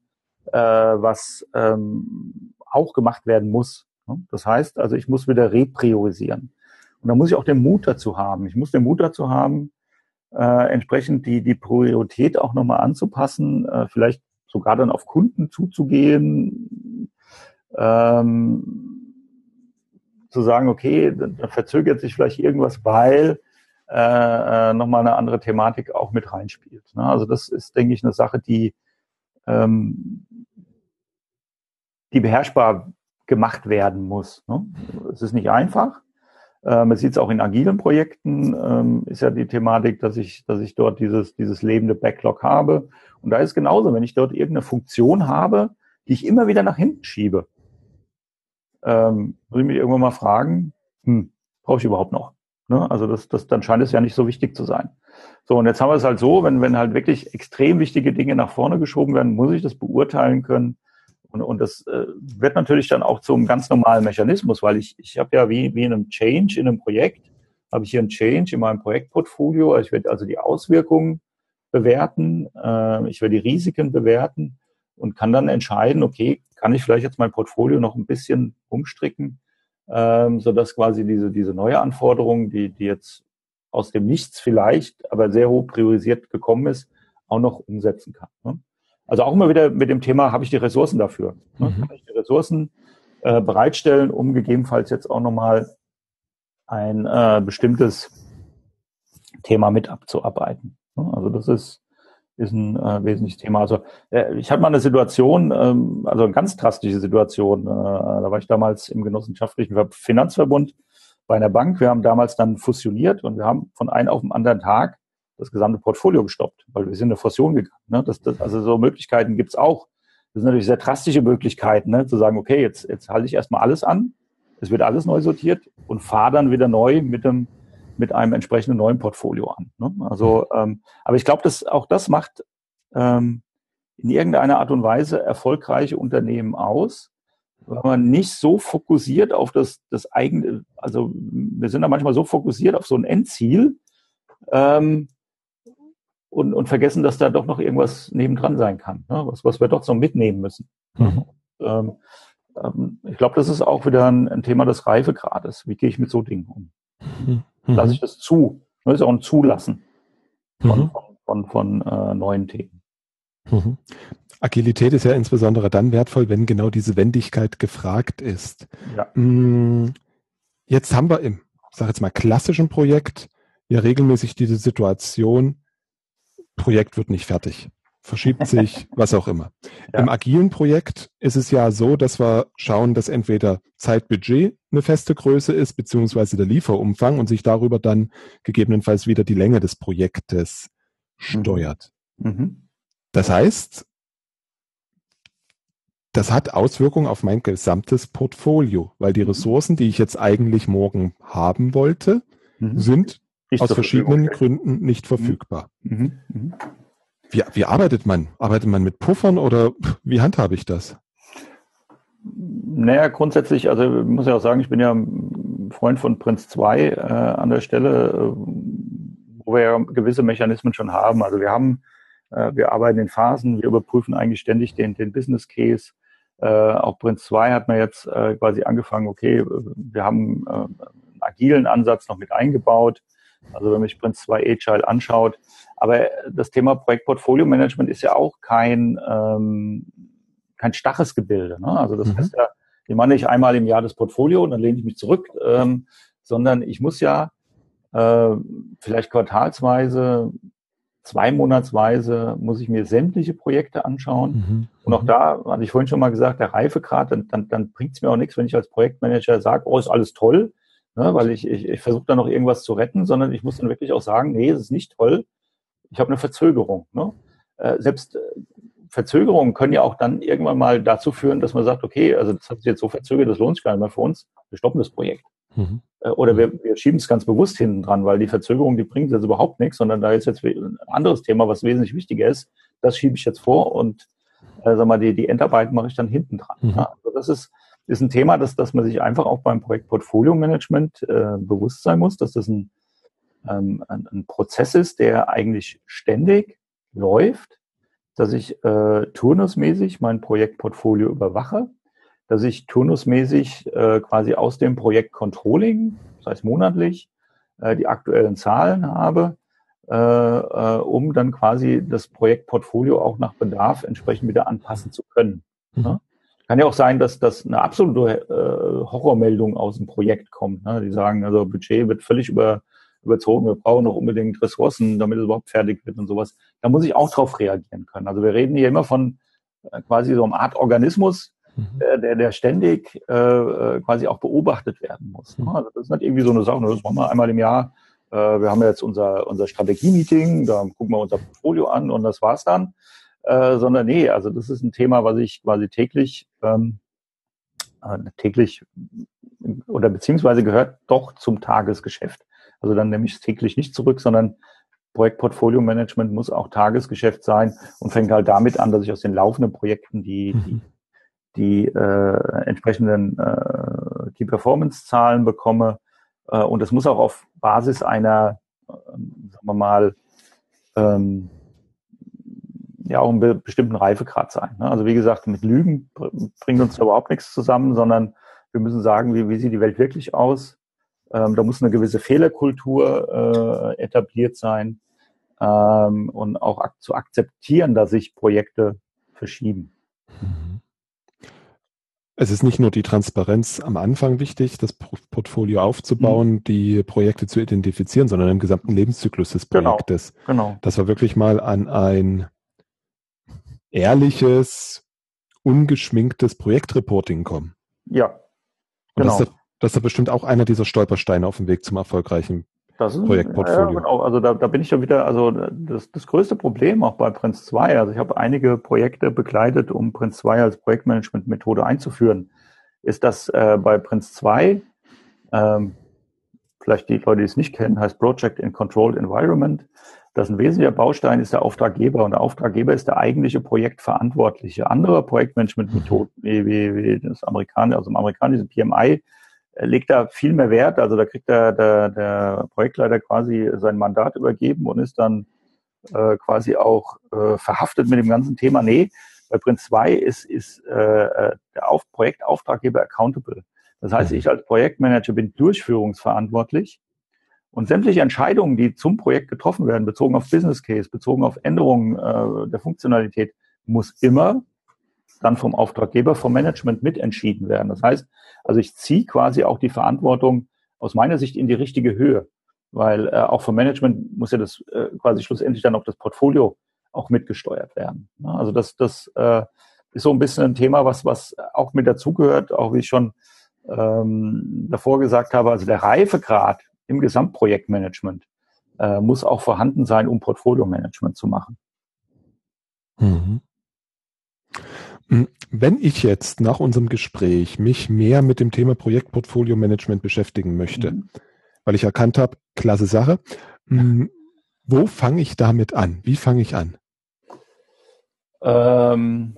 äh, was ähm, auch gemacht werden muss. Das heißt also, ich muss wieder repriorisieren. Und da muss ich auch den Mut dazu haben. Ich muss den Mut dazu haben, äh, entsprechend die, die Priorität auch nochmal anzupassen, äh, vielleicht sogar dann auf Kunden zuzugehen, ähm, zu sagen, okay, da verzögert sich vielleicht irgendwas, weil äh, äh, nochmal eine andere Thematik auch mit reinspielt. Ne? Also das ist, denke ich, eine Sache, die, ähm, die beherrschbar gemacht werden muss. Ne? Es ist nicht einfach. Ähm, man sieht es auch in agilen Projekten, ähm, ist ja die Thematik, dass ich, dass ich dort dieses, dieses lebende Backlog habe. Und da ist genauso, wenn ich dort irgendeine Funktion habe, die ich immer wieder nach hinten schiebe, ähm, muss ich mich irgendwann mal fragen, hm, brauche ich überhaupt noch? Ne? Also das, das, dann scheint es ja nicht so wichtig zu sein. So, und jetzt haben wir es halt so, wenn, wenn halt wirklich extrem wichtige Dinge nach vorne geschoben werden, muss ich das beurteilen können. Und, und das äh, wird natürlich dann auch zum ganz normalen Mechanismus, weil ich, ich habe ja wie, wie in einem Change in einem Projekt, habe ich hier einen Change in meinem Projektportfolio. Ich werde also die Auswirkungen bewerten, äh, ich werde die Risiken bewerten und kann dann entscheiden, okay, kann ich vielleicht jetzt mein Portfolio noch ein bisschen umstricken, ähm, sodass quasi diese, diese neue Anforderung, die, die jetzt aus dem Nichts vielleicht, aber sehr hoch priorisiert gekommen ist, auch noch umsetzen kann. Ne? Also auch immer wieder mit dem Thema, habe ich die Ressourcen dafür? Ne? Mhm. Kann ich die Ressourcen äh, bereitstellen, um gegebenenfalls jetzt auch nochmal ein äh, bestimmtes Thema mit abzuarbeiten. Ne? Also das ist ist ein äh, wesentliches Thema. Also äh, ich hatte mal eine Situation, ähm, also eine ganz drastische Situation. Äh, da war ich damals im genossenschaftlichen Finanzverbund bei einer Bank. Wir haben damals dann fusioniert und wir haben von einem auf den anderen Tag das gesamte Portfolio gestoppt, weil wir sind in eine Fusion gegangen. Ne? Das, das, also so Möglichkeiten gibt's auch. Das sind natürlich sehr drastische Möglichkeiten, ne? zu sagen, okay, jetzt, jetzt halte ich erstmal alles an, es wird alles neu sortiert und fahre dann wieder neu mit dem mit einem entsprechenden neuen Portfolio an. Ne? Also, ähm, aber ich glaube, dass auch das macht ähm, in irgendeiner Art und Weise erfolgreiche Unternehmen aus, weil man nicht so fokussiert auf das, das eigene, also wir sind da manchmal so fokussiert auf so ein Endziel ähm, und, und vergessen, dass da doch noch irgendwas nebendran sein kann, ne? was, was wir doch so mitnehmen müssen. Mhm. Ähm, ähm, ich glaube, das ist auch wieder ein, ein Thema des Reifegrades. Wie gehe ich mit so Dingen um? Mhm. Mhm. Lasse ich das zu? Das ist auch ein Zulassen von, mhm. von, von, von äh, neuen Themen. Mhm. Agilität ist ja insbesondere dann wertvoll, wenn genau diese Wendigkeit gefragt ist. Ja. Mm, jetzt haben wir im, ich sage jetzt mal, klassischen Projekt ja regelmäßig diese Situation, Projekt wird nicht fertig verschiebt sich, was auch immer. Ja. Im agilen Projekt ist es ja so, dass wir schauen, dass entweder Zeitbudget eine feste Größe ist, beziehungsweise der Lieferumfang und sich darüber dann gegebenenfalls wieder die Länge des Projektes steuert. Mhm. mhm. Das heißt, das hat Auswirkungen auf mein gesamtes Portfolio, weil die mhm. Ressourcen, die ich jetzt eigentlich morgen haben wollte, mhm. sind nicht aus verschiedenen Gründen nicht verfügbar. Mhm. Wie, wie arbeitet man? Arbeitet man mit Puffern oder wie handhabe ich das? Naja, grundsätzlich, also muss ja auch sagen, ich bin ja Freund von Prinz 2 äh, an der Stelle, äh, wo wir ja gewisse Mechanismen schon haben. Also wir haben, äh, wir arbeiten in Phasen, wir überprüfen eigentlich ständig den, den Business Case. Äh, auch Prinz 2 hat man jetzt äh, quasi angefangen, okay, wir haben äh, einen agilen Ansatz noch mit eingebaut. Also wenn man sich Prinz 2 Agile anschaut. Aber das Thema Projektportfolio Management ist ja auch kein, ähm, kein starres Gebilde. Ne? Also das mhm. heißt ja, ich mache nicht einmal im Jahr das Portfolio und dann lehne ich mich zurück, ähm, sondern ich muss ja äh, vielleicht quartalsweise, zweimonatsweise muss ich mir sämtliche Projekte anschauen. Mhm. Und auch mhm. da, hatte ich vorhin schon mal gesagt, der Reifegrad, dann, dann, dann bringt es mir auch nichts, wenn ich als Projektmanager sage, oh, ist alles toll, ne, weil ich, ich, ich versuche da noch irgendwas zu retten, sondern ich muss dann wirklich auch sagen, nee, es ist nicht toll, ich habe eine Verzögerung. Ne? Äh, selbst äh, Verzögerungen können ja auch dann irgendwann mal dazu führen, dass man sagt, okay, also das hat sich jetzt so verzögert, das lohnt sich gar nicht mehr für uns, wir stoppen das Projekt. Mhm. Äh, oder wir, wir schieben es ganz bewusst hinten dran, weil die Verzögerung, die bringt jetzt überhaupt nichts, sondern da ist jetzt ein anderes Thema, was wesentlich wichtiger ist. Das schiebe ich jetzt vor und äh, sag mal, die, die Endarbeit mache ich dann hinten dran. Mhm. Ja, also das ist, ist ein Thema, dass, dass man sich einfach auch beim Projekt Portfolio Management äh, bewusst sein muss, dass das ein, ähm, ein, ein Prozess ist, der eigentlich ständig läuft, dass ich äh, turnusmäßig mein Projektportfolio überwache, dass ich turnusmäßig äh, quasi aus dem Projekt Controlling, das heißt monatlich, äh, die aktuellen Zahlen habe, äh, äh, um dann quasi das Projektportfolio auch nach Bedarf entsprechend wieder anpassen zu können. Mhm. Ne? Kann ja auch sein, dass das eine absolute äh, Horrormeldung aus dem Projekt kommt. Ne? Die sagen, also Budget wird völlig über, überzogen, wir brauchen noch unbedingt Ressourcen, damit es überhaupt fertig wird und sowas. Da muss ich auch drauf reagieren können. Also wir reden hier immer von äh, quasi so einer Art Organismus, mhm. der, der, der ständig äh, äh, quasi auch beobachtet werden muss. Ne? Also das ist nicht irgendwie so eine Sache, das machen wir einmal im Jahr. Äh, wir haben jetzt unser, unser Strategie-Meeting, da gucken wir unser Portfolio an und das war's dann. Äh, sondern nee, also das ist ein Thema, was ich quasi täglich ähm, äh, täglich oder beziehungsweise gehört doch zum Tagesgeschäft. Also dann nehme ich es täglich nicht zurück, sondern Projektportfolio Management muss auch Tagesgeschäft sein und fängt halt damit an, dass ich aus den laufenden Projekten die, mhm. die, die äh, entsprechenden äh, Key Performance Zahlen bekomme. Äh, und das muss auch auf Basis einer, äh, sagen wir mal, ähm, ja auch einen bestimmten Reifegrad sein. Ne? Also wie gesagt, mit Lügen bringt uns da überhaupt nichts zusammen, sondern wir müssen sagen, wie, wie sieht die Welt wirklich aus? Ähm, da muss eine gewisse Fehlerkultur äh, etabliert sein ähm, und auch ak zu akzeptieren, dass sich Projekte verschieben. Mhm. Es ist nicht nur die Transparenz am Anfang wichtig, das Portfolio aufzubauen, mhm. die Projekte zu identifizieren, sondern im gesamten Lebenszyklus des genau, Projektes. Genau, genau. Dass wir wirklich mal an ein ehrliches, ungeschminktes Projektreporting kommen. Ja. Genau. Und das, das ist ja bestimmt auch einer dieser Stolpersteine auf dem Weg zum erfolgreichen das ist, Projektportfolio. Ja, genau. Also da, da bin ich ja wieder, also das, das größte Problem auch bei Prince 2, also ich habe einige Projekte begleitet, um Prince 2 als Projektmanagement-Methode einzuführen, ist, dass äh, bei Prince 2, ähm, vielleicht die Leute, die es nicht kennen, heißt Project in Controlled Environment, das ein wesentlicher Baustein ist der Auftraggeber und der Auftraggeber ist der eigentliche Projektverantwortliche. Andere Projektmanagement-Methoden, wie, wie, wie das amerikanische, also im amerikanischen PMI, legt da viel mehr Wert. Also da kriegt der, der, der Projektleiter quasi sein Mandat übergeben und ist dann äh, quasi auch äh, verhaftet mit dem ganzen Thema. Nee, bei Prinz 2 ist, ist äh, der Auf Projektauftraggeber accountable. Das heißt, ich als Projektmanager bin durchführungsverantwortlich und sämtliche Entscheidungen, die zum Projekt getroffen werden, bezogen auf Business Case, bezogen auf Änderungen äh, der Funktionalität, muss immer dann vom Auftraggeber, vom Management mitentschieden werden. Das heißt, also ich ziehe quasi auch die Verantwortung aus meiner Sicht in die richtige Höhe, weil äh, auch vom Management muss ja das äh, quasi schlussendlich dann auch das Portfolio auch mitgesteuert werden. Ja, also das, das äh, ist so ein bisschen ein Thema, was, was auch mit dazugehört, auch wie ich schon ähm, davor gesagt habe, also der Reifegrad im Gesamtprojektmanagement äh, muss auch vorhanden sein, um Portfolio-Management zu machen. Mhm. Hm, wenn ich jetzt nach unserem Gespräch mich mehr mit dem Thema Projektportfolio Management beschäftigen möchte, mhm. weil ich erkannt habe, klasse Sache, hm, wo fange ich damit an? Wie fange ich an? Ähm,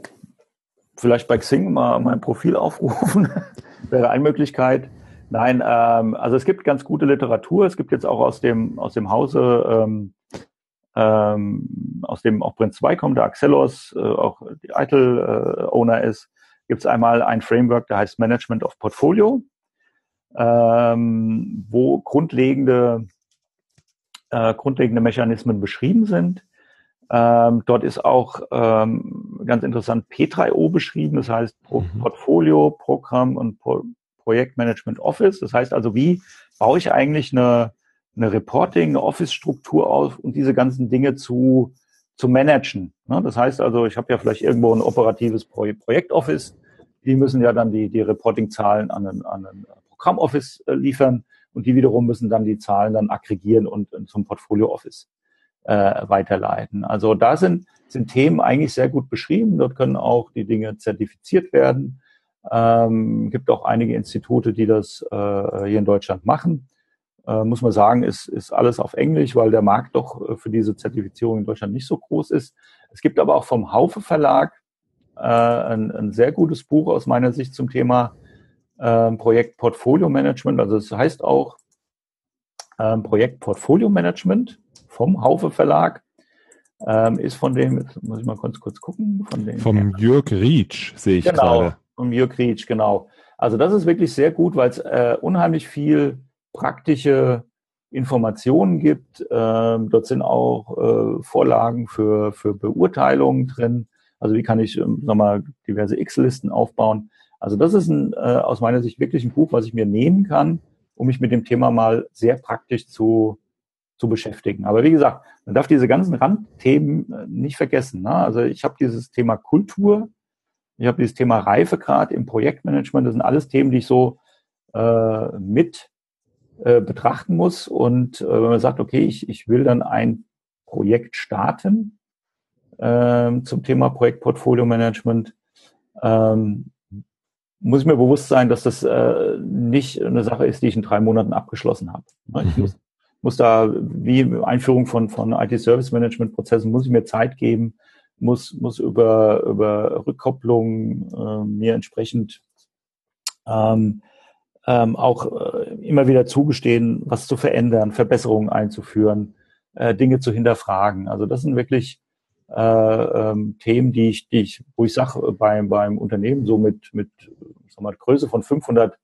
vielleicht bei Xing mal mein Profil aufrufen, wäre eine Möglichkeit. Nein, ähm, also es gibt ganz gute Literatur. Es gibt jetzt auch aus dem, aus dem Hause ähm, ähm, aus dem auch Prince 2 kommt, der Axelos, äh, auch die ITIL-Owner äh, ist, gibt es einmal ein Framework, der heißt Management of Portfolio, ähm, wo grundlegende, äh, grundlegende Mechanismen beschrieben sind. Ähm, dort ist auch ähm, ganz interessant P3O beschrieben, das heißt Pro mhm. Portfolio, Programm und Pro Projektmanagement Office. Das heißt also, wie baue ich eigentlich eine, eine Reporting, eine Office-Struktur auf und diese ganzen Dinge zu, zu managen. Ne? Das heißt also, ich habe ja vielleicht irgendwo ein operatives Pro Projekt-Office. Die müssen ja dann die, die Reporting-Zahlen an ein, an ein Programm-Office äh, liefern und die wiederum müssen dann die Zahlen dann aggregieren und, und zum Portfolio-Office äh, weiterleiten. Also da sind, sind Themen eigentlich sehr gut beschrieben. Dort können auch die Dinge zertifiziert werden. Ähm, gibt auch einige Institute, die das äh, hier in Deutschland machen. Äh, muss man sagen, ist, ist alles auf Englisch, weil der Markt doch äh, für diese Zertifizierung in Deutschland nicht so groß ist. Es gibt aber auch vom Haufe Verlag äh, ein, ein sehr gutes Buch aus meiner Sicht zum Thema äh, Projekt Portfolio Management. Also es das heißt auch äh, Projekt Portfolio Management vom Haufe Verlag. Ähm, ist von dem, jetzt muss ich mal kurz, kurz gucken, von dem. Vom Jörg Rietsch sehe ich genau, gerade. Jörg Rietsch, genau. Also das ist wirklich sehr gut, weil es äh, unheimlich viel praktische Informationen gibt. Ähm, dort sind auch äh, Vorlagen für, für Beurteilungen drin. Also wie kann ich ähm, sag mal, diverse X-Listen aufbauen. Also das ist ein, äh, aus meiner Sicht wirklich ein Buch, was ich mir nehmen kann, um mich mit dem Thema mal sehr praktisch zu, zu beschäftigen. Aber wie gesagt, man darf diese ganzen Randthemen äh, nicht vergessen. Ne? Also ich habe dieses Thema Kultur, ich habe dieses Thema Reifegrad im Projektmanagement. Das sind alles Themen, die ich so äh, mit äh, betrachten muss. Und äh, wenn man sagt, okay, ich, ich will dann ein Projekt starten äh, zum Thema Projektportfolio Management, ähm, muss ich mir bewusst sein, dass das äh, nicht eine Sache ist, die ich in drei Monaten abgeschlossen habe. Ne, ich mhm. muss, muss da, wie Einführung von, von IT-Service-Management-Prozessen, muss ich mir Zeit geben, muss, muss über, über Rückkopplung äh, mir entsprechend ähm, ähm, auch äh, immer wieder zugestehen, was zu verändern, Verbesserungen einzuführen, äh, Dinge zu hinterfragen. Also das sind wirklich äh, ähm, Themen, die ich, die ich, wo ich sage, beim, beim Unternehmen so mit, mit sag mal, Größe von 500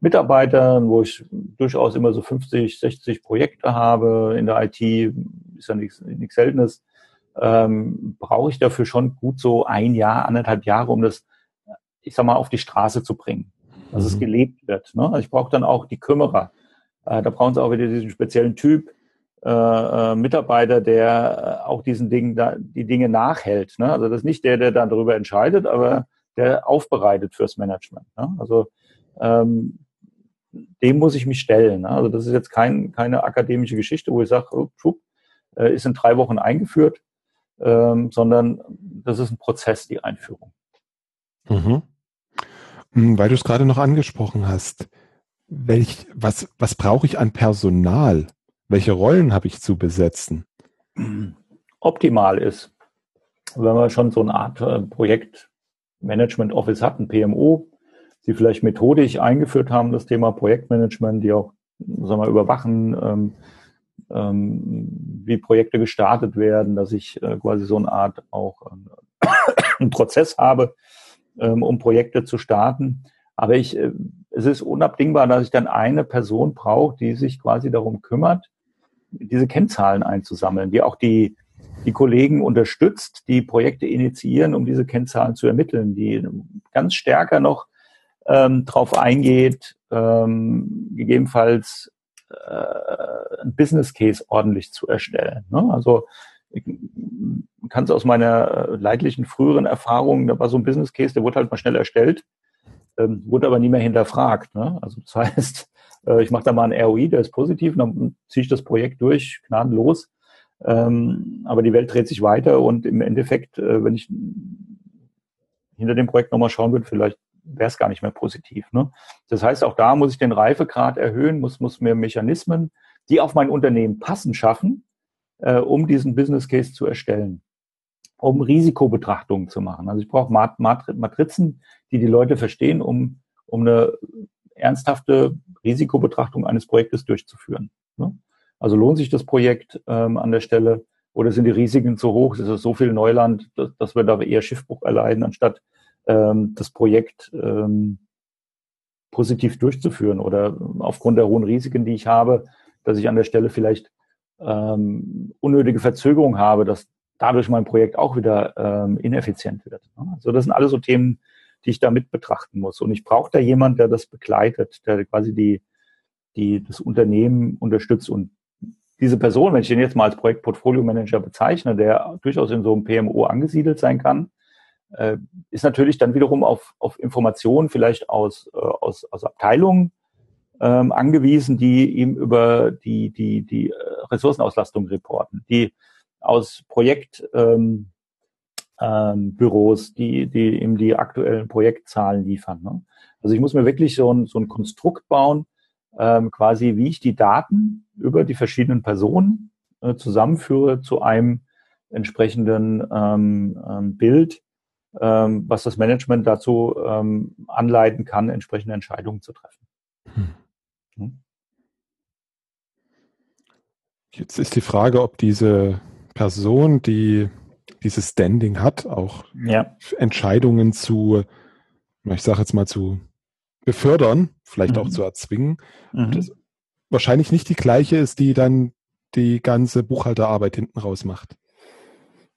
Mitarbeitern, wo ich durchaus immer so 50, 60 Projekte habe in der IT, ist ja nichts, nichts Seltenes, ähm, brauche ich dafür schon gut so ein Jahr, anderthalb Jahre, um das, ich sag mal, auf die Straße zu bringen dass mhm. es gelebt wird. Ne? Also ich brauche dann auch die Kümmerer. Äh, da brauchen sie auch wieder diesen speziellen Typ äh, äh, Mitarbeiter, der äh, auch diesen Dingen da, die Dinge nachhält. Ne? Also das ist nicht der, der dann darüber entscheidet, aber der aufbereitet fürs Management. Ne? Also ähm, dem muss ich mich stellen. Ne? Also das ist jetzt kein, keine akademische Geschichte, wo ich sage, oh, äh, ist in drei Wochen eingeführt, ähm, sondern das ist ein Prozess, die Einführung. Mhm. Hm, weil du es gerade noch angesprochen hast. Welch, was, was brauche ich an Personal? Welche Rollen habe ich zu besetzen? Optimal ist, wenn man schon so eine Art äh, Projektmanagement Office hat, ein PMO, sie vielleicht methodisch eingeführt haben, das Thema Projektmanagement, die auch sagen wir, überwachen, ähm, wie Projekte gestartet werden, dass ich äh, quasi so eine Art auch äh, einen Prozess habe, ähm, um Projekte zu starten. Aber ich, äh, es ist unabdingbar, dass ich dann eine Person brauche, die sich quasi darum kümmert, diese Kennzahlen einzusammeln, die auch die, die Kollegen unterstützt, die Projekte initiieren, um diese Kennzahlen zu ermitteln, die ganz stärker noch ähm, darauf eingeht, ähm, gegebenenfalls äh, ein Business Case ordentlich zu erstellen. Ne? Also ich kann es aus meiner äh, leidlichen früheren Erfahrung, da war so ein Business Case, der wurde halt mal schnell erstellt, ähm, wurde aber nie mehr hinterfragt. Ne? Also das heißt, äh, ich mache da mal einen ROI, der ist positiv, dann ziehe ich das Projekt durch, gnadenlos. Ähm, aber die Welt dreht sich weiter und im Endeffekt, äh, wenn ich hinter dem Projekt nochmal schauen würde, vielleicht wäre es gar nicht mehr positiv. Ne? Das heißt, auch da muss ich den Reifegrad erhöhen, muss, muss mir Mechanismen, die auf mein Unternehmen passen, schaffen, äh, um diesen Business Case zu erstellen, um Risikobetrachtungen zu machen. Also ich brauche Mat Mat Matrizen, die die Leute verstehen, um, um eine ernsthafte Risikobetrachtung eines Projektes durchzuführen. Ne? Also lohnt sich das Projekt ähm, an der Stelle oder sind die Risiken zu hoch? Ist es so viel Neuland, dass, dass wir da eher Schiffbruch erleiden, anstatt ähm, das Projekt ähm, positiv durchzuführen oder aufgrund der hohen Risiken, die ich habe, dass ich an der Stelle vielleicht ähm, unnötige Verzögerung habe, dass dadurch mein Projekt auch wieder ähm, ineffizient wird. Also das sind alles so Themen, die ich da mit betrachten muss. Und ich brauche da jemand, der das begleitet, der quasi die, die das Unternehmen unterstützt. Und diese Person, wenn ich den jetzt mal als Projektportfolio-Manager bezeichne, der durchaus in so einem PMO angesiedelt sein kann, äh, ist natürlich dann wiederum auf, auf Informationen vielleicht aus, äh, aus, aus Abteilungen ähm, angewiesen, die ihm über die, die, die äh, Ressourcenauslastung reporten, die aus Projekt, ähm, ähm, Büros, die, die ihm die aktuellen Projektzahlen liefern. Ne? Also ich muss mir wirklich so ein, so ein Konstrukt bauen, ähm, quasi wie ich die Daten über die verschiedenen Personen äh, zusammenführe zu einem entsprechenden ähm, ähm, Bild, ähm, was das Management dazu ähm, anleiten kann, entsprechende Entscheidungen zu treffen. Hm. Hm? Jetzt ist die Frage, ob diese Person, die dieses Standing hat, auch ja. Entscheidungen zu, ich sage jetzt mal zu befördern, vielleicht mhm. auch zu erzwingen, mhm. wahrscheinlich nicht die gleiche ist, die dann die ganze Buchhalterarbeit hinten raus macht.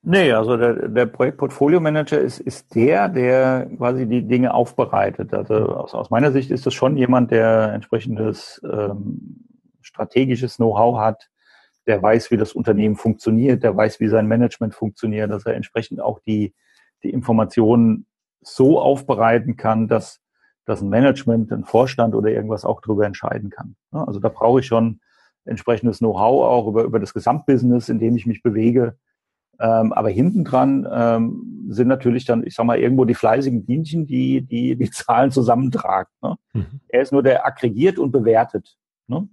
Nee, also der, der Projektportfolio-Manager ist, ist der, der quasi die Dinge aufbereitet. Also aus, aus meiner Sicht ist das schon jemand, der entsprechendes ähm, strategisches Know-how hat, der weiß, wie das Unternehmen funktioniert, der weiß, wie sein Management funktioniert, dass er entsprechend auch die, die Informationen so aufbereiten kann, dass, dass ein Management, ein Vorstand oder irgendwas auch darüber entscheiden kann. Also da brauche ich schon entsprechendes Know-how auch über, über das Gesamtbusiness, in dem ich mich bewege. Ähm, aber hinten dran ähm, sind natürlich dann, ich sag mal, irgendwo die fleißigen Bienchen, die die, die Zahlen zusammentragen. Ne? Mhm. Er ist nur der aggregiert und bewertet. Ne?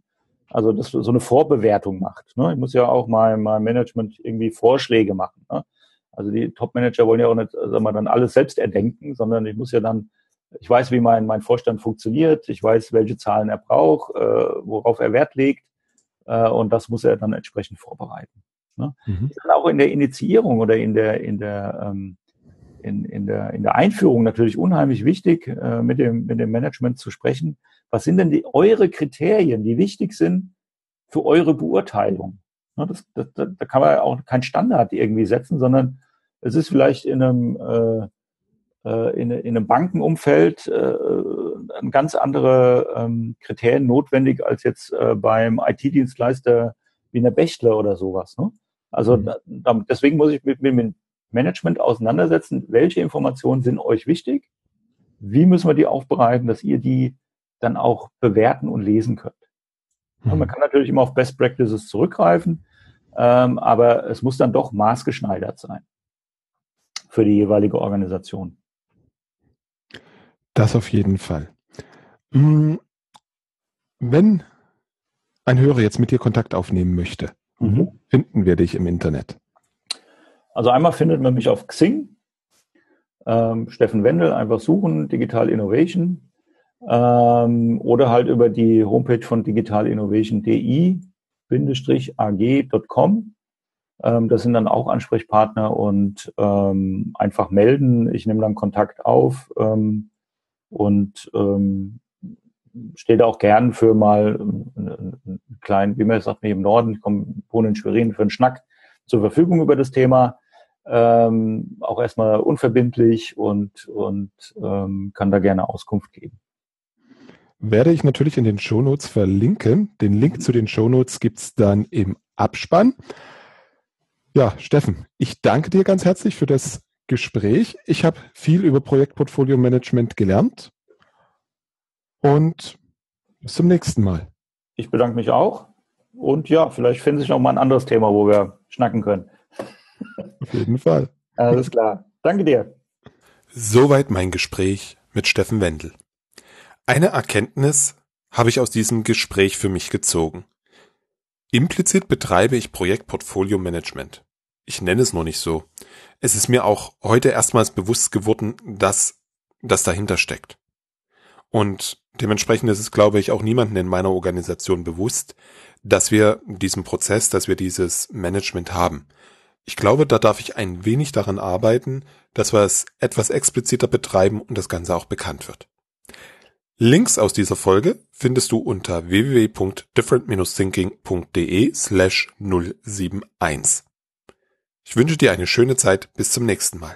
Also das so eine Vorbewertung macht. Ne? Ich muss ja auch mal mein Management irgendwie Vorschläge machen. Ne? Also die Top-Manager wollen ja auch nicht, sagen wir, dann alles selbst erdenken, sondern ich muss ja dann, ich weiß, wie mein, mein Vorstand funktioniert, ich weiß, welche Zahlen er braucht, äh, worauf er Wert legt, äh, und das muss er dann entsprechend vorbereiten. Ne? Mhm. Dann auch in der Initiierung oder in der, in der, ähm, in, in der, in der Einführung natürlich unheimlich wichtig, äh, mit dem, mit dem Management zu sprechen, was sind denn die, eure Kriterien, die wichtig sind für eure Beurteilung? Das, das, da kann man auch keinen Standard irgendwie setzen, sondern es ist vielleicht in einem, äh, äh, in, in einem Bankenumfeld äh, ein ganz andere ähm, Kriterien notwendig als jetzt äh, beim IT-Dienstleister wie eine Bechtle oder sowas. Ne? Also mhm. da, deswegen muss ich mit, mit dem Management auseinandersetzen, welche Informationen sind euch wichtig, wie müssen wir die aufbereiten, dass ihr die dann auch bewerten und lesen könnt. Mhm. man kann natürlich immer auf Best Practices zurückgreifen, ähm, aber es muss dann doch maßgeschneidert sein für die jeweilige Organisation. Das auf jeden Fall. Hm, wenn ein Hörer jetzt mit dir Kontakt aufnehmen möchte, mhm. finden wir dich im Internet? Also einmal findet man mich auf Xing, ähm, Steffen Wendel, einfach suchen, Digital Innovation ähm, oder halt über die Homepage von digitalinnovation.di-ag.com. Ähm, das sind dann auch Ansprechpartner und ähm, einfach melden. Ich nehme dann Kontakt auf ähm, und ähm, stehe da auch gern für mal einen kleinen, wie man sagt, mir im Norden, ich komme, wohne in Schwerin, für einen Schnack zur Verfügung über das Thema. Ähm, auch erstmal unverbindlich und, und ähm, kann da gerne Auskunft geben werde ich natürlich in den Shownotes verlinken. Den Link zu den Shownotes gibt's dann im Abspann. Ja, Steffen, ich danke dir ganz herzlich für das Gespräch. Ich habe viel über Projektportfolio Management gelernt. Und bis zum nächsten Mal. Ich bedanke mich auch. Und ja, vielleicht finde ich noch mal ein anderes Thema, wo wir schnacken können. Auf jeden Fall. Alles klar. Danke dir. Soweit mein Gespräch mit Steffen Wendel. Eine Erkenntnis habe ich aus diesem Gespräch für mich gezogen. Implizit betreibe ich Projektportfolio Management. Ich nenne es nur nicht so. Es ist mir auch heute erstmals bewusst geworden, dass das dahinter steckt. Und dementsprechend ist es, glaube ich, auch niemanden in meiner Organisation bewusst, dass wir diesen Prozess, dass wir dieses Management haben. Ich glaube, da darf ich ein wenig daran arbeiten, dass wir es etwas expliziter betreiben und das Ganze auch bekannt wird. Links aus dieser Folge findest du unter www.different-thinking.de slash 071. Ich wünsche dir eine schöne Zeit. Bis zum nächsten Mal.